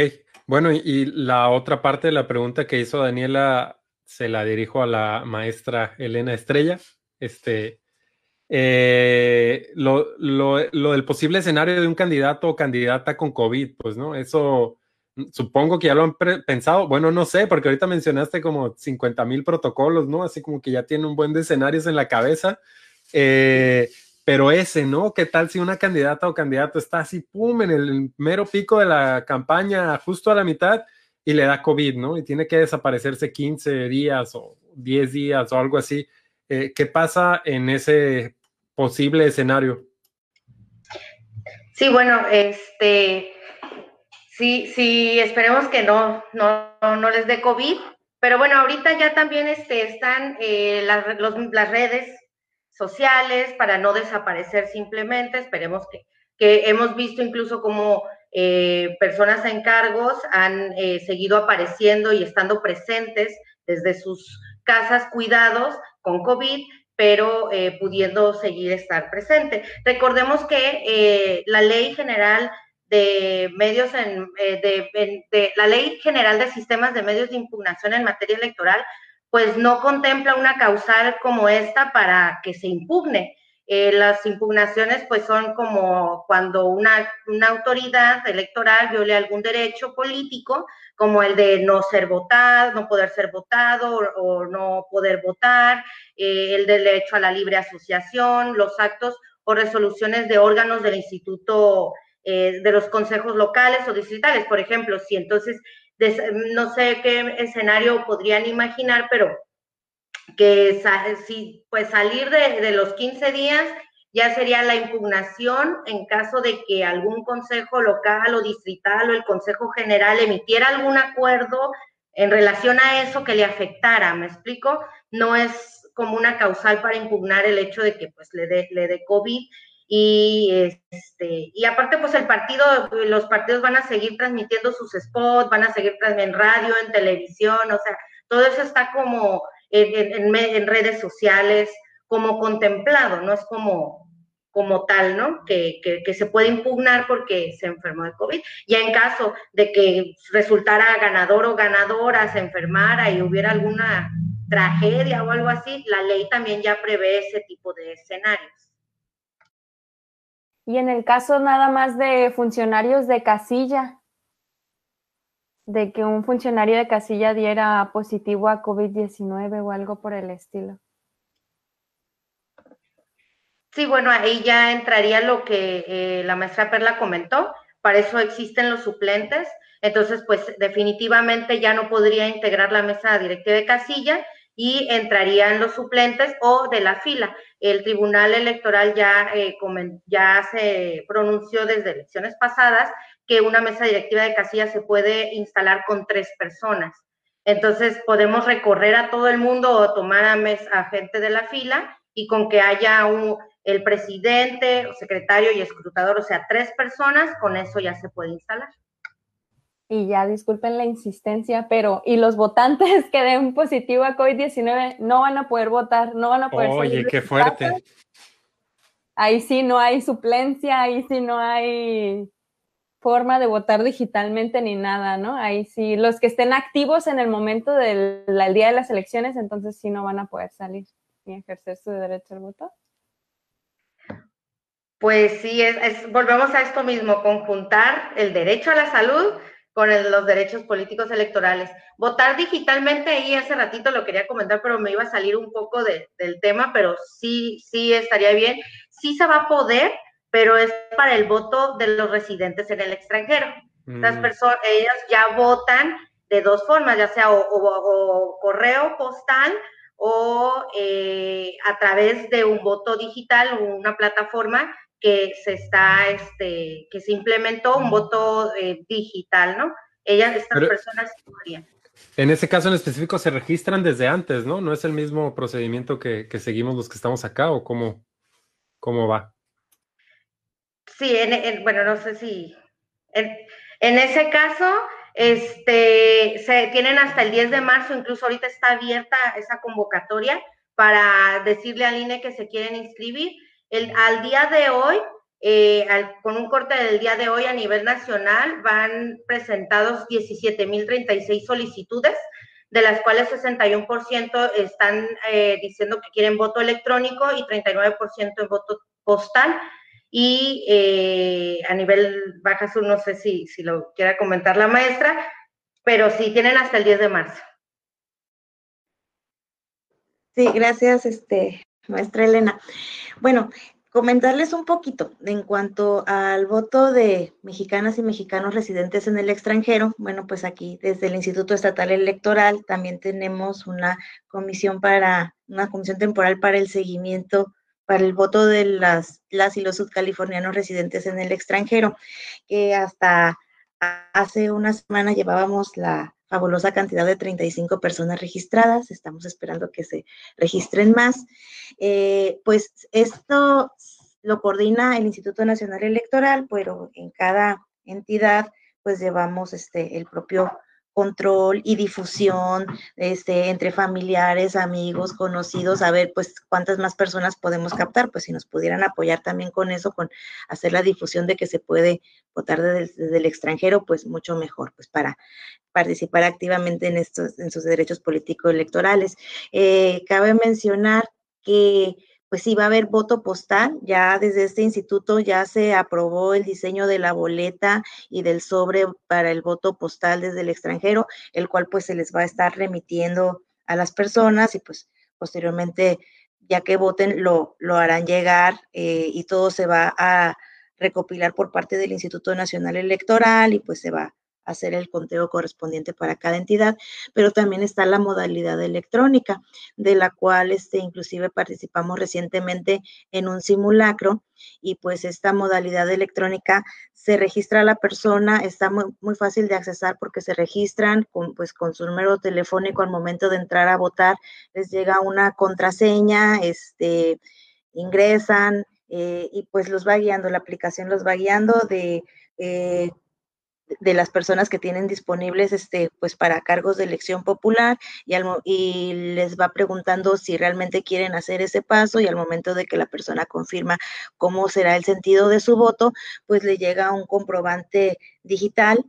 bueno, y, la otra parte de la pregunta que hizo Daniela se la dirijo a la maestra Elena Estrella. Este, eh, lo, lo, lo, del posible escenario de un candidato o candidata con COVID, pues, ¿no? Eso supongo que ya lo han pensado. Bueno, no sé, porque ahorita mencionaste como 50 mil protocolos, ¿no? Así como que ya tiene un buen de en la cabeza. Eh, pero ese, ¿no? ¿Qué tal si una candidata o candidato está así, pum, en el mero pico de la campaña, justo a la mitad, y le da COVID, ¿no? Y tiene que desaparecerse 15 días o 10 días o algo así. Eh, ¿Qué pasa en ese posible escenario? Sí, bueno, este, sí, sí, esperemos que no, no, no les dé COVID, pero bueno, ahorita ya también este, están eh, las, las redes sociales para no desaparecer simplemente. Esperemos que, que hemos visto incluso como eh, personas en cargos han eh, seguido apareciendo y estando presentes desde sus casas cuidados con COVID, pero pudiendo seguir estar presente. Recordemos que la ley general de medios en, de, la ley general de sistemas de medios de impugnación en materia electoral pues no contempla una causal como esta para que se impugne. Eh, las impugnaciones pues son como cuando una, una, autoridad electoral viole algún derecho político, como el de no ser votado, no poder ser votado o, no poder votar, eh, el derecho a la libre asociación, los actos o resoluciones de órganos del instituto, eh, de los consejos locales o distritales, por ejemplo, si entonces no sé qué escenario podrían imaginar, pero que si pues salir de, los 15 días ya sería la impugnación en caso de que algún consejo local o distrital o el consejo general emitiera algún acuerdo en relación a eso que le afectara, ¿me explico? No es como una causal para impugnar el hecho de que pues le dé le dé COVID, y este y aparte pues el partido los partidos van a seguir transmitiendo sus spots van a seguir en radio en televisión o sea todo eso está como en, en, redes sociales como contemplado no es como como tal, ¿no? Que, que, que, se puede impugnar porque se enfermó de COVID. Ya en caso de que resultara ganador o ganadora, se enfermara y hubiera alguna tragedia o algo así, la ley también ya prevé ese tipo de escenarios. Y en el caso nada más de funcionarios de casilla, de que un funcionario de casilla diera positivo a COVID-19 o algo por el estilo. Sí, bueno, ahí ya entraría lo que eh, la maestra Perla comentó. Para eso existen los suplentes. Entonces, pues definitivamente ya no podría integrar la mesa directiva de casilla y entrarían los suplentes o de la fila. El Tribunal Electoral ya, eh, ya se pronunció desde elecciones pasadas que una mesa directiva de casilla se puede instalar con tres personas. Entonces podemos recorrer a todo el mundo o tomar a, a gente de la fila y con que haya un, el presidente, secretario y escrutador, o sea, tres personas, con eso ya se puede instalar y ya disculpen la insistencia, pero y los votantes que den positivo a COVID-19 no van a poder votar, no van a poder. Oye, qué fuerte. Ahí sí no hay suplencia, ahí sí no hay forma de votar digitalmente ni nada, ¿no? Ahí sí, los que estén activos en el momento del día de las elecciones, entonces sí no van a poder salir ni ejercer su derecho al voto. Pues sí, es, volvemos a esto mismo, conjuntar el derecho a la salud con los derechos políticos electorales. Votar digitalmente, ahí hace ratito lo quería comentar, pero me iba a salir un poco del tema, pero sí, sí estaría bien. Sí se va a poder, pero es para el voto de los residentes en el extranjero. Mm. personas, ellas ya votan de dos formas, ya sea o, correo postal o eh, a través de un voto digital o una plataforma que se está, este, que se implementó un voto eh, digital, ¿no? Ellas, estas personas En ese caso en específico se registran desde antes, ¿no? No es el mismo procedimiento que, seguimos los que estamos acá o cómo, cómo va. Sí, bueno, no sé si en, en, ese caso, este, se tienen hasta el 10 de marzo, incluso ahorita está abierta esa convocatoria para decirle al INE que se quieren inscribir al día de hoy, eh, con un corte del día de hoy a nivel nacional, van presentados 17.036 solicitudes de las cuales 61% están eh, diciendo que quieren voto electrónico y 39% en voto postal. Y eh, a nivel Baja Sur, no sé si, si lo quiera comentar la maestra, pero sí tienen hasta el 10 de marzo. Sí, gracias, este, maestra Elena. Bueno, comentarles un poquito en cuanto al voto de mexicanas y mexicanos residentes en el extranjero. Bueno, pues aquí desde el Instituto Estatal Electoral también tenemos una comisión para, una comisión temporal para el seguimiento para el voto de las, las y los sudcalifornianos residentes en el extranjero, que hasta hace una semana llevábamos la fabulosa cantidad de 35 personas registradas, estamos esperando que se registren más. Eh, pues esto lo coordina el Instituto Nacional Electoral, pero en cada entidad pues llevamos este, el propio control y difusión este, entre familiares, amigos, conocidos, a ver pues cuántas más personas podemos captar, pues si nos pudieran apoyar también con eso, con hacer la difusión de que se puede votar desde, el extranjero, pues mucho mejor, pues para participar activamente en estos, en sus derechos políticos electorales. Eh, cabe mencionar que pues sí va a haber voto postal. Ya desde este instituto ya se aprobó el diseño de la boleta y del sobre para el voto postal desde el extranjero, el cual pues se les va a estar remitiendo a las personas y pues posteriormente, ya que voten, lo, lo harán llegar eh, y todo se va a recopilar por parte del Instituto Nacional Electoral y pues se va hacer el conteo correspondiente para cada entidad, pero también está la modalidad electrónica, de la cual este, inclusive participamos recientemente en un simulacro y pues esta modalidad electrónica se registra a la persona, está muy, muy fácil de accesar porque se registran con, pues, con su número telefónico al momento de entrar a votar, les llega una contraseña, este, ingresan eh, y pues los va guiando, la aplicación los va guiando de... Eh, de las personas que tienen disponibles este pues para cargos de elección popular y, y les va preguntando si realmente quieren hacer ese paso y al momento de que la persona confirma cómo será el sentido de su voto, pues le llega un comprobante digital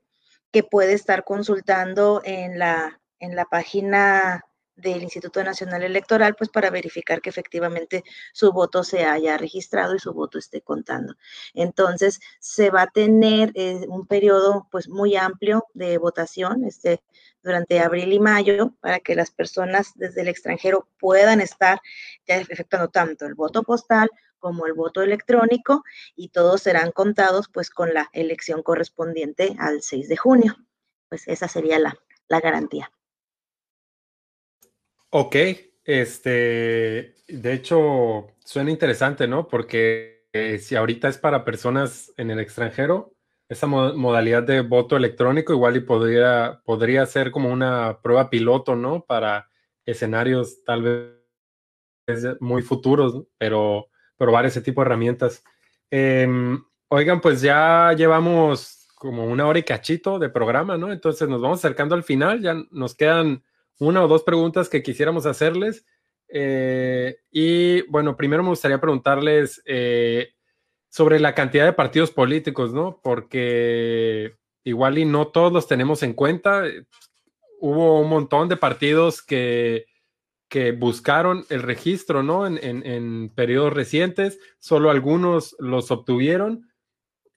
que puede estar consultando en la en la página del Instituto Nacional Electoral, pues para verificar que efectivamente su voto se haya registrado y su voto esté contando. Entonces, se va a tener eh, un periodo pues muy amplio de votación este, durante abril y mayo para que las personas desde el extranjero puedan estar ya efectuando tanto el voto postal como el voto electrónico y todos serán contados pues con la elección correspondiente al 6 de junio. Pues esa sería la, la garantía. Ok, este, de hecho, suena interesante, ¿no? Porque eh, si ahorita es para personas en el extranjero, esa modalidad de voto electrónico igual y podría, podría ser como una prueba piloto, ¿no? Para escenarios tal vez muy futuros, pero probar ese tipo de herramientas. Em, oigan, pues ya llevamos como una hora y cachito de programa, ¿no? Entonces nos vamos acercando al final, ya nos quedan una o dos preguntas que quisiéramos hacerles. Eh, y bueno, primero me gustaría preguntarles eh, sobre la cantidad de partidos políticos, ¿no? Porque igual y no todos los tenemos en cuenta. Hubo un montón de partidos que, que buscaron el registro, ¿no? En, en, periodos recientes, solo algunos los obtuvieron.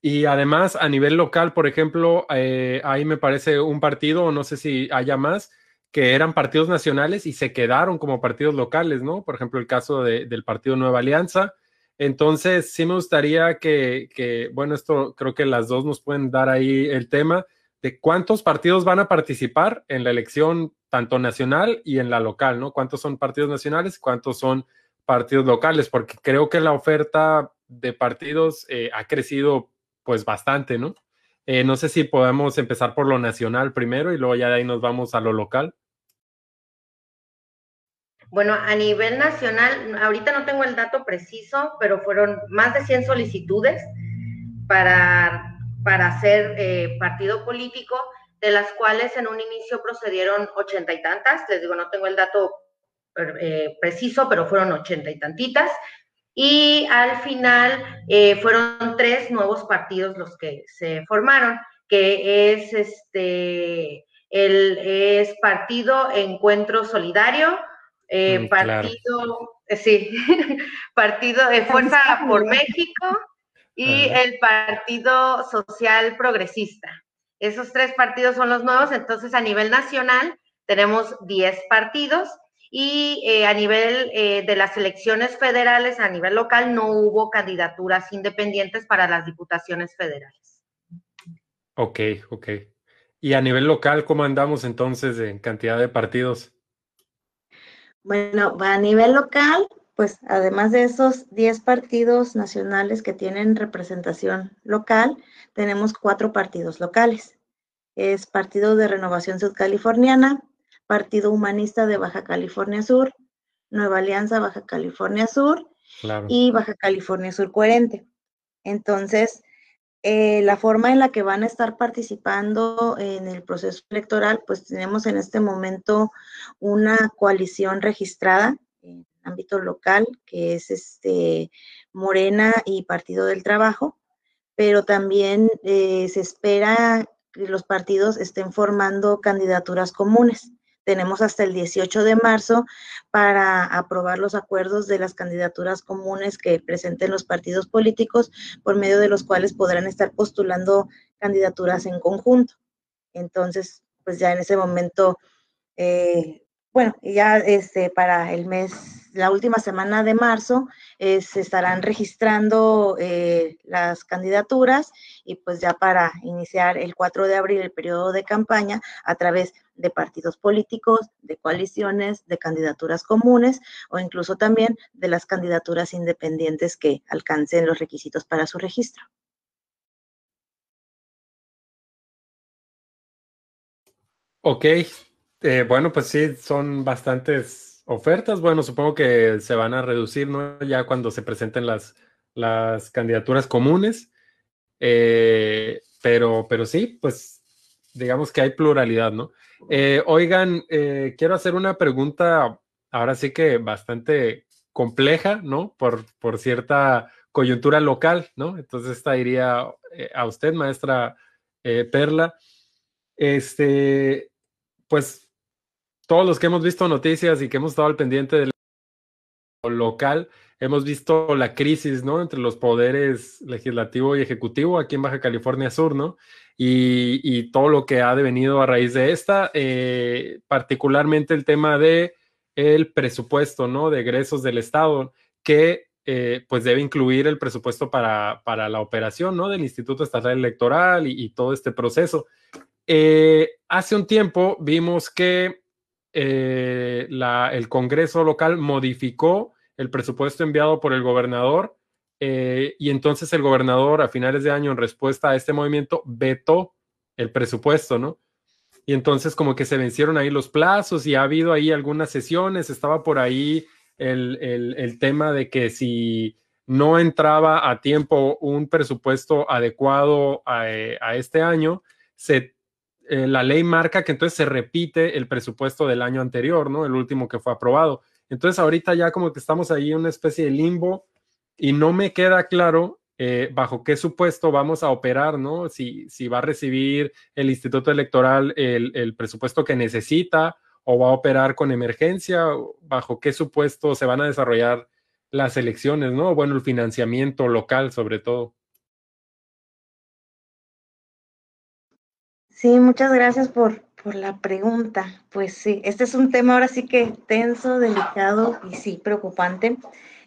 Y además, a nivel local, por ejemplo, eh, ahí me parece un partido, no sé si haya más, que eran partidos nacionales y se quedaron como partidos locales, ¿no? Por ejemplo, el caso del Partido Nueva Alianza. Entonces, sí me gustaría que, bueno, esto creo que las dos nos pueden dar ahí el tema de cuántos partidos van a participar en la elección tanto nacional y en la local, ¿no? ¿Cuántos son partidos nacionales? ¿Cuántos son partidos locales? Porque creo que la oferta de partidos eh, ha crecido pues bastante, ¿no? Eh, no sé si podemos empezar por lo nacional primero y luego ya de ahí nos vamos a lo local. Bueno, a nivel nacional, ahorita no tengo el dato preciso, pero fueron más de 100 solicitudes para, para hacer eh, partido político, de las cuales en un inicio procedieron ochenta y tantas. Les digo, no tengo el dato eh, preciso, pero fueron ochenta y tantitas. Y al final eh, fueron tres nuevos partidos los que se formaron, que es este el, es Partido Encuentro Solidario, eh, mm, Partido, eh, sí, Partido de Fuerza por México y el Partido Social Progresista. Esos tres partidos son los nuevos, entonces a nivel nacional tenemos 10 partidos y eh, a nivel de las elecciones federales, a nivel local, no hubo candidaturas independientes para las diputaciones federales. Ok, ok. Y a nivel local, ¿cómo andamos entonces en cantidad de partidos? Bueno, a nivel local, pues además de esos 10 partidos nacionales que tienen representación local, tenemos cuatro partidos locales. Es Partido de Renovación Sudcaliforniana, Partido Humanista de Baja California Sur, Nueva Alianza Baja California Sur y Baja California Sur Coherente. Entonces, eh, la forma en la que van a estar participando en el proceso electoral, pues tenemos en este momento una coalición registrada en ámbito local, que es este Morena y Partido del Trabajo, pero también eh, se espera que los partidos estén formando candidaturas comunes. Tenemos hasta el 18 de marzo para aprobar los acuerdos de las candidaturas comunes que presenten los partidos políticos, por medio de los cuales podrán estar postulando candidaturas en conjunto. Entonces, pues ya en ese momento, eh, bueno, ya este, para el mes la última semana de marzo eh, se estarán registrando eh, las candidaturas y pues ya para iniciar el 4 de abril el periodo de campaña a través de partidos políticos, de coaliciones, de candidaturas comunes o incluso también de las candidaturas independientes que alcancen los requisitos para su registro. Ok, eh, bueno, pues sí, son bastantes Ofertas, bueno, supongo que se van a reducir, ¿no? Ya cuando se presenten las, las candidaturas comunes. Eh, pero, pero sí, pues digamos que hay pluralidad, ¿no? Eh, oigan, quiero hacer una pregunta, ahora sí que bastante compleja, ¿no? Por, por cierta coyuntura local, ¿no? Entonces esta iría a usted, maestra Perla. Este, pues todos los que hemos visto noticias y que hemos estado al pendiente del local, hemos visto la crisis, ¿no? Entre los poderes legislativo y ejecutivo aquí en Baja California Sur, ¿no? Y, todo lo que ha devenido a raíz de esta, eh, particularmente el tema de el presupuesto, ¿no? De egresos del Estado, que eh, pues debe incluir el presupuesto para, para, la operación, ¿no? Del Instituto Estatal Electoral y, todo este proceso. Eh, hace un tiempo vimos que eh, el Congreso local modificó el presupuesto enviado por el gobernador eh, y entonces el gobernador a finales de año en respuesta a este movimiento vetó el presupuesto, ¿no? Y entonces como que se vencieron ahí los plazos y ha habido ahí algunas sesiones, estaba por ahí el, tema de que si no entraba a tiempo un presupuesto adecuado a, eh, a este año, se eh, la ley marca que entonces se repite el presupuesto del año anterior, ¿no? El último que fue aprobado. Entonces ahorita ya como que estamos ahí en una especie de limbo y no me queda claro eh, bajo qué supuesto vamos a operar, ¿no? Si, si va a recibir el Instituto Electoral el, el presupuesto que necesita o va a operar con emergencia, bajo qué supuesto se van a desarrollar las elecciones, ¿no? Bueno, el financiamiento local sobre todo. Sí, muchas gracias por, la pregunta. Pues sí, este es un tema ahora sí que tenso, delicado y sí, preocupante.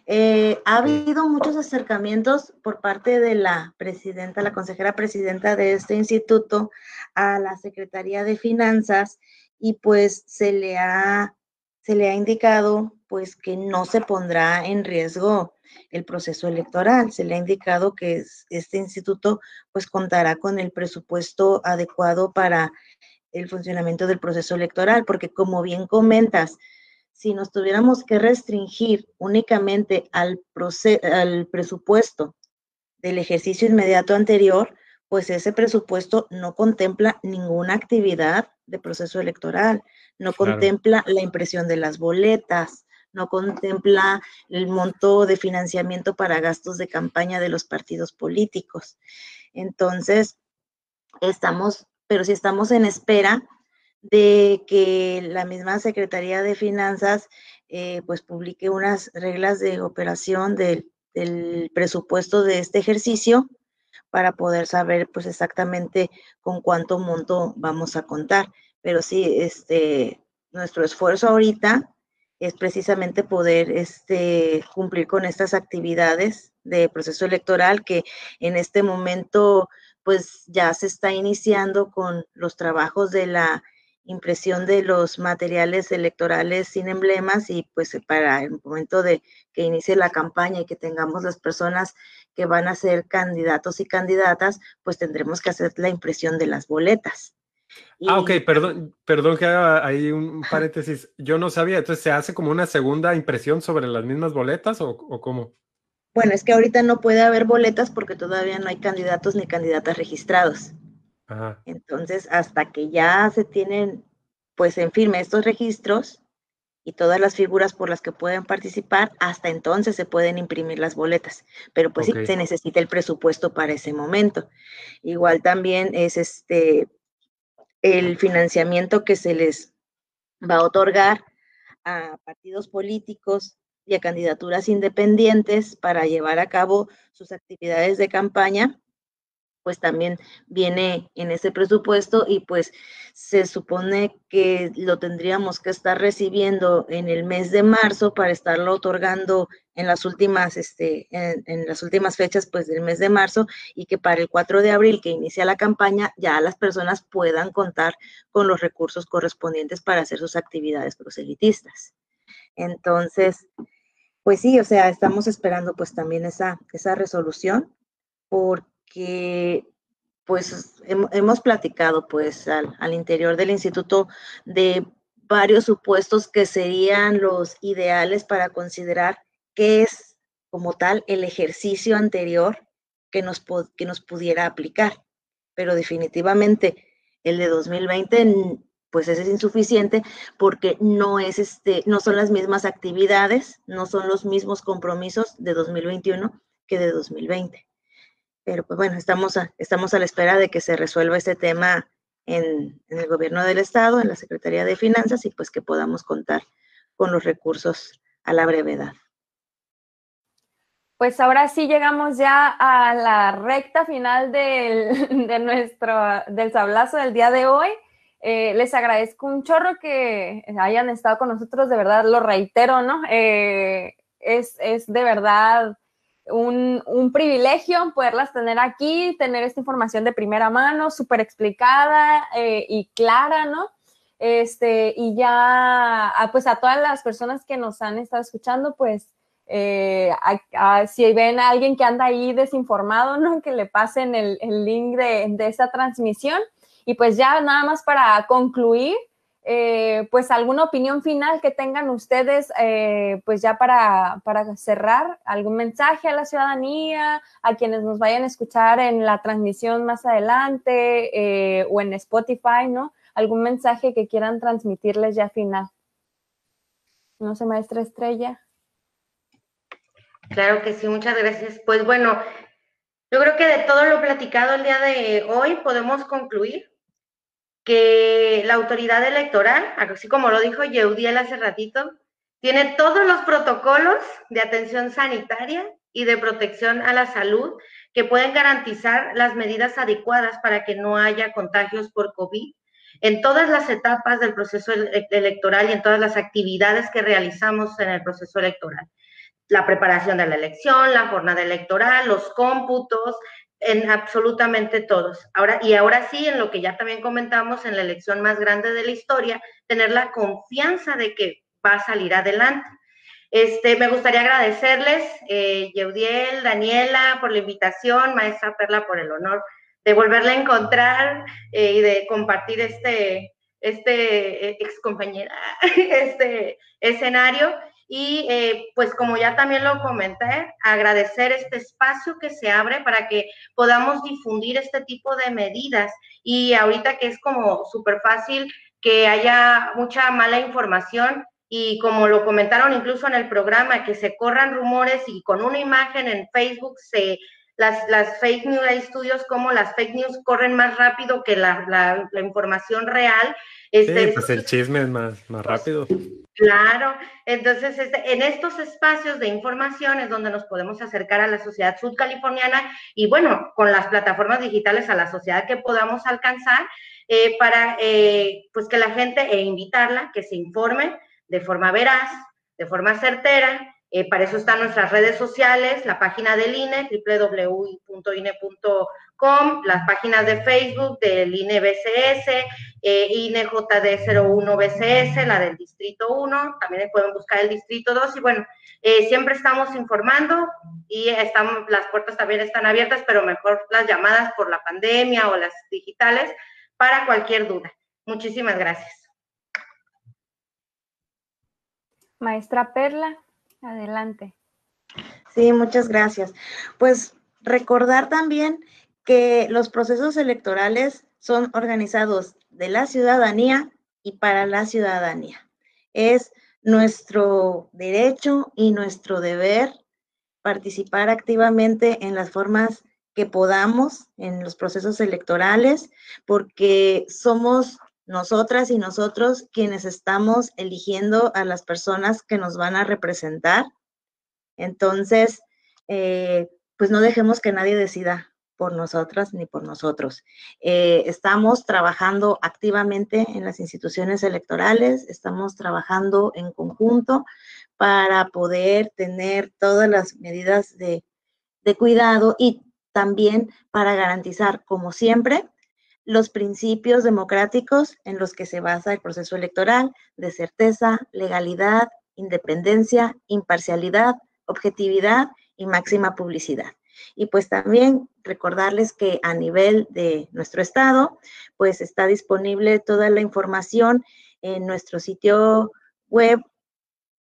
Eh, ha habido muchos acercamientos por parte de la presidenta, la consejera presidenta de este instituto a la Secretaría de Finanzas y pues se le ha, se le ha indicado pues que no se pondrá en riesgo el proceso electoral. Se le ha indicado que este instituto pues contará con el presupuesto adecuado para el funcionamiento del proceso electoral, porque como bien comentas, si nos tuviéramos que restringir únicamente al, al presupuesto del ejercicio inmediato anterior, pues ese presupuesto no contempla ninguna actividad de proceso electoral, no contempla la impresión de las boletas, no contempla el monto de financiamiento para gastos de campaña de los partidos políticos. Entonces, estamos, pero si estamos en espera de que la misma Secretaría de Finanzas eh, pues publique unas reglas de operación del, del presupuesto de este ejercicio para poder saber pues exactamente con cuánto monto vamos a contar. Pero sí, este, nuestro esfuerzo ahorita es precisamente poder este, cumplir con estas actividades de proceso electoral que en este momento pues ya se está iniciando con los trabajos de la impresión de los materiales electorales sin emblemas y pues para el momento de que inicie la campaña y que tengamos las personas que van a ser candidatos y candidatas, pues tendremos que hacer la impresión de las boletas. Ah, ok, perdón, perdón que haga ahí un paréntesis. Yo no sabía, entonces se hace como una segunda impresión sobre las mismas boletas o, o cómo? Bueno, es que ahorita no puede haber boletas porque todavía no hay candidatos ni candidatas registrados. Entonces, hasta que ya se tienen, pues en firme estos registros y todas las figuras por las que pueden participar, hasta entonces se pueden imprimir las boletas. Pero pues sí, se necesita el presupuesto para ese momento. Igual también es este el financiamiento que se les va a otorgar a partidos políticos y a candidaturas independientes para llevar a cabo sus actividades de campaña pues también viene en ese presupuesto y pues se supone que lo tendríamos que estar recibiendo en el mes de marzo para estarlo otorgando en las últimas, este, en, las últimas fechas pues del mes de marzo y que para el 4 de abril que inicia la campaña ya las personas puedan contar con los recursos correspondientes para hacer sus actividades proselitistas. Entonces, pues sí, o sea, estamos esperando pues también esa, esa resolución porque que pues hemos platicado pues al, interior del instituto de varios supuestos que serían los ideales para considerar qué es como tal el ejercicio anterior que nos, que nos pudiera aplicar. Pero definitivamente el de 2020 pues ese es insuficiente porque no es este, no son las mismas actividades, no son los mismos compromisos de 2021 que de 2020 pero pues bueno, estamos a, estamos a la espera de que se resuelva este tema en, el gobierno del estado, en la Secretaría de Finanzas y pues que podamos contar con los recursos a la brevedad. Pues ahora sí llegamos ya a la recta final del, de nuestro, del sablazo del día de hoy. Eh, les agradezco un chorro que hayan estado con nosotros, de verdad, lo reitero, ¿no? Eh, es, es de verdad un, privilegio poderlas tener aquí, tener esta información de primera mano, súper explicada eh, y clara, ¿no? Este, y ya, pues a todas las personas que nos han estado escuchando, pues, eh, si ven a alguien que anda ahí desinformado, ¿no? Que le pasen el, link de, de esta transmisión. Y pues ya nada más para concluir, eh, pues alguna opinión final que tengan ustedes, eh, pues ya para, para, cerrar, algún mensaje a la ciudadanía, a quienes nos vayan a escuchar en la transmisión más adelante eh, o en Spotify, ¿no? Algún mensaje que quieran transmitirles ya final. No sé, maestra Estrella. Claro que sí, muchas gracias. Pues bueno, yo creo que de todo lo platicado el día de hoy podemos concluir que la autoridad electoral, así como lo dijo Yeudiel hace ratito, tiene todos los protocolos de atención sanitaria y de protección a la salud que pueden garantizar las medidas adecuadas para que no haya contagios por COVID en todas las etapas del proceso electoral y en todas las actividades que realizamos en el proceso electoral. La preparación de la elección, la jornada electoral, los cómputos, en absolutamente todos. Ahora, y ahora sí, en lo que ya también comentamos, en la elección más grande de la historia, tener la confianza de que va a salir adelante. Este, me gustaría agradecerles, eh, Yeudiel, Daniela, por la invitación, maestra Perla, por el honor de volverla a encontrar eh, y de compartir este, este eh, ex compañera, este escenario. Y eh, pues como ya también lo comenté, agradecer este espacio que se abre para que podamos difundir este tipo de medidas. Y ahorita que es como súper fácil que haya mucha mala información y como lo comentaron incluso en el programa, que se corran rumores y con una imagen en Facebook se las, las fake news, hay estudios como las fake news corren más rápido que la, la, la información real. Este, sí, pues el chisme es más, más rápido. Claro, entonces este, en estos espacios de información es donde nos podemos acercar a la sociedad sudcaliforniana y bueno, con las plataformas digitales a la sociedad que podamos alcanzar eh, para eh, pues que la gente e invitarla que se informe de forma veraz, de forma certera eh, para eso están nuestras redes sociales, la página del INE, www.ine.com, las páginas de Facebook del INE BCS, eh, INEJD01BCS, la del Distrito 1, también pueden buscar el Distrito 2 y bueno, eh, siempre estamos informando y estamos, las puertas también están abiertas, pero mejor las llamadas por la pandemia o las digitales para cualquier duda. Muchísimas gracias. Maestra Perla. Adelante. Sí, muchas gracias. Pues recordar también que los procesos electorales son organizados de la ciudadanía y para la ciudadanía. Es nuestro derecho y nuestro deber participar activamente en las formas que podamos en los procesos electorales, porque somos nosotras y nosotros quienes estamos eligiendo a las personas que nos van a representar. Entonces, eh, pues no dejemos que nadie decida por nosotras ni por nosotros. Eh, estamos trabajando activamente en las instituciones electorales, estamos trabajando en conjunto para poder tener todas las medidas de, de cuidado y también para garantizar, como siempre, los principios democráticos en los que se basa el proceso electoral de certeza, legalidad, independencia, imparcialidad, objetividad y máxima publicidad. Y pues también recordarles que a nivel de nuestro estado, pues está disponible toda la información en nuestro sitio web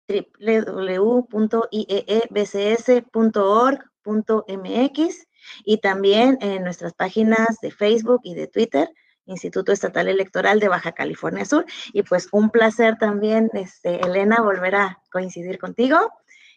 www.ieebcs.org.mx y también en nuestras páginas de Facebook y de Twitter, Instituto Estatal Electoral de Baja California Sur. Y pues un placer también, este, Elena, volver a coincidir contigo.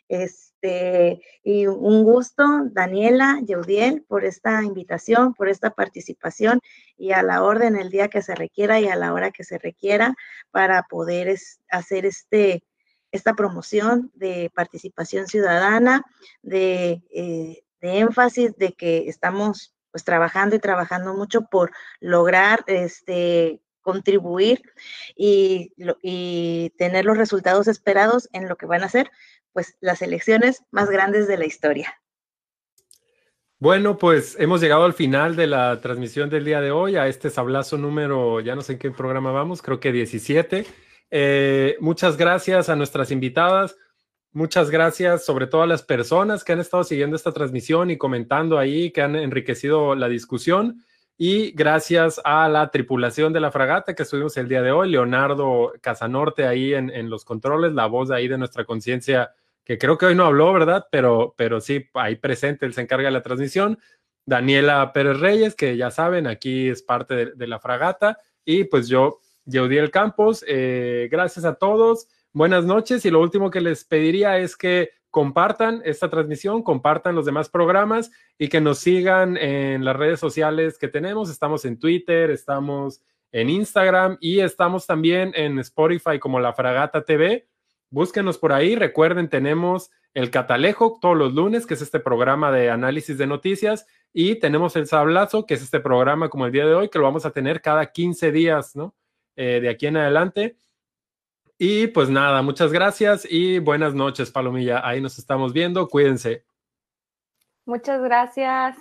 Este, y un gusto, Daniela, Yeudiel, por esta invitación, por esta participación y a la orden el día que se requiera y a la hora que se requiera para poder hacer este, esta promoción de participación ciudadana, de eh, de énfasis de que estamos pues trabajando y trabajando mucho por lograr este contribuir y, y tener los resultados esperados en lo que van a ser pues las elecciones más grandes de la historia. Bueno, pues hemos llegado al final de la transmisión del día de hoy, a este sablazo número, ya no sé en qué programa vamos, creo que 17. Eh, muchas gracias a nuestras invitadas. Muchas gracias, sobre todo a las personas que han estado siguiendo esta transmisión y comentando ahí, que han enriquecido la discusión. Y gracias a la tripulación de la fragata que estuvimos el día de hoy, Leonardo Casanorte ahí en, los controles, la voz ahí de nuestra conciencia, que creo que hoy no habló, ¿verdad? Pero, pero sí, ahí presente, él se encarga de la transmisión. Daniela Pérez Reyes, que ya saben, aquí es parte de, la fragata. Y pues yo, Yeudiel Campos, eh, gracias a todos buenas noches y lo último que les pediría es que compartan esta transmisión, compartan los demás programas y que nos sigan en las redes sociales que tenemos. Estamos en Twitter, estamos en Instagram y estamos también en Spotify como La Fragata TV. Búsquenos por ahí. Recuerden, tenemos el Catalejo todos los lunes, que es este programa de análisis de noticias, y tenemos el Sablazo, que es este programa como el día de hoy, que lo vamos a tener cada 15 días, ¿no? Eh, de aquí en adelante. Y pues nada, muchas gracias y buenas noches, Palomilla. Ahí nos estamos viendo. Cuídense. Muchas gracias.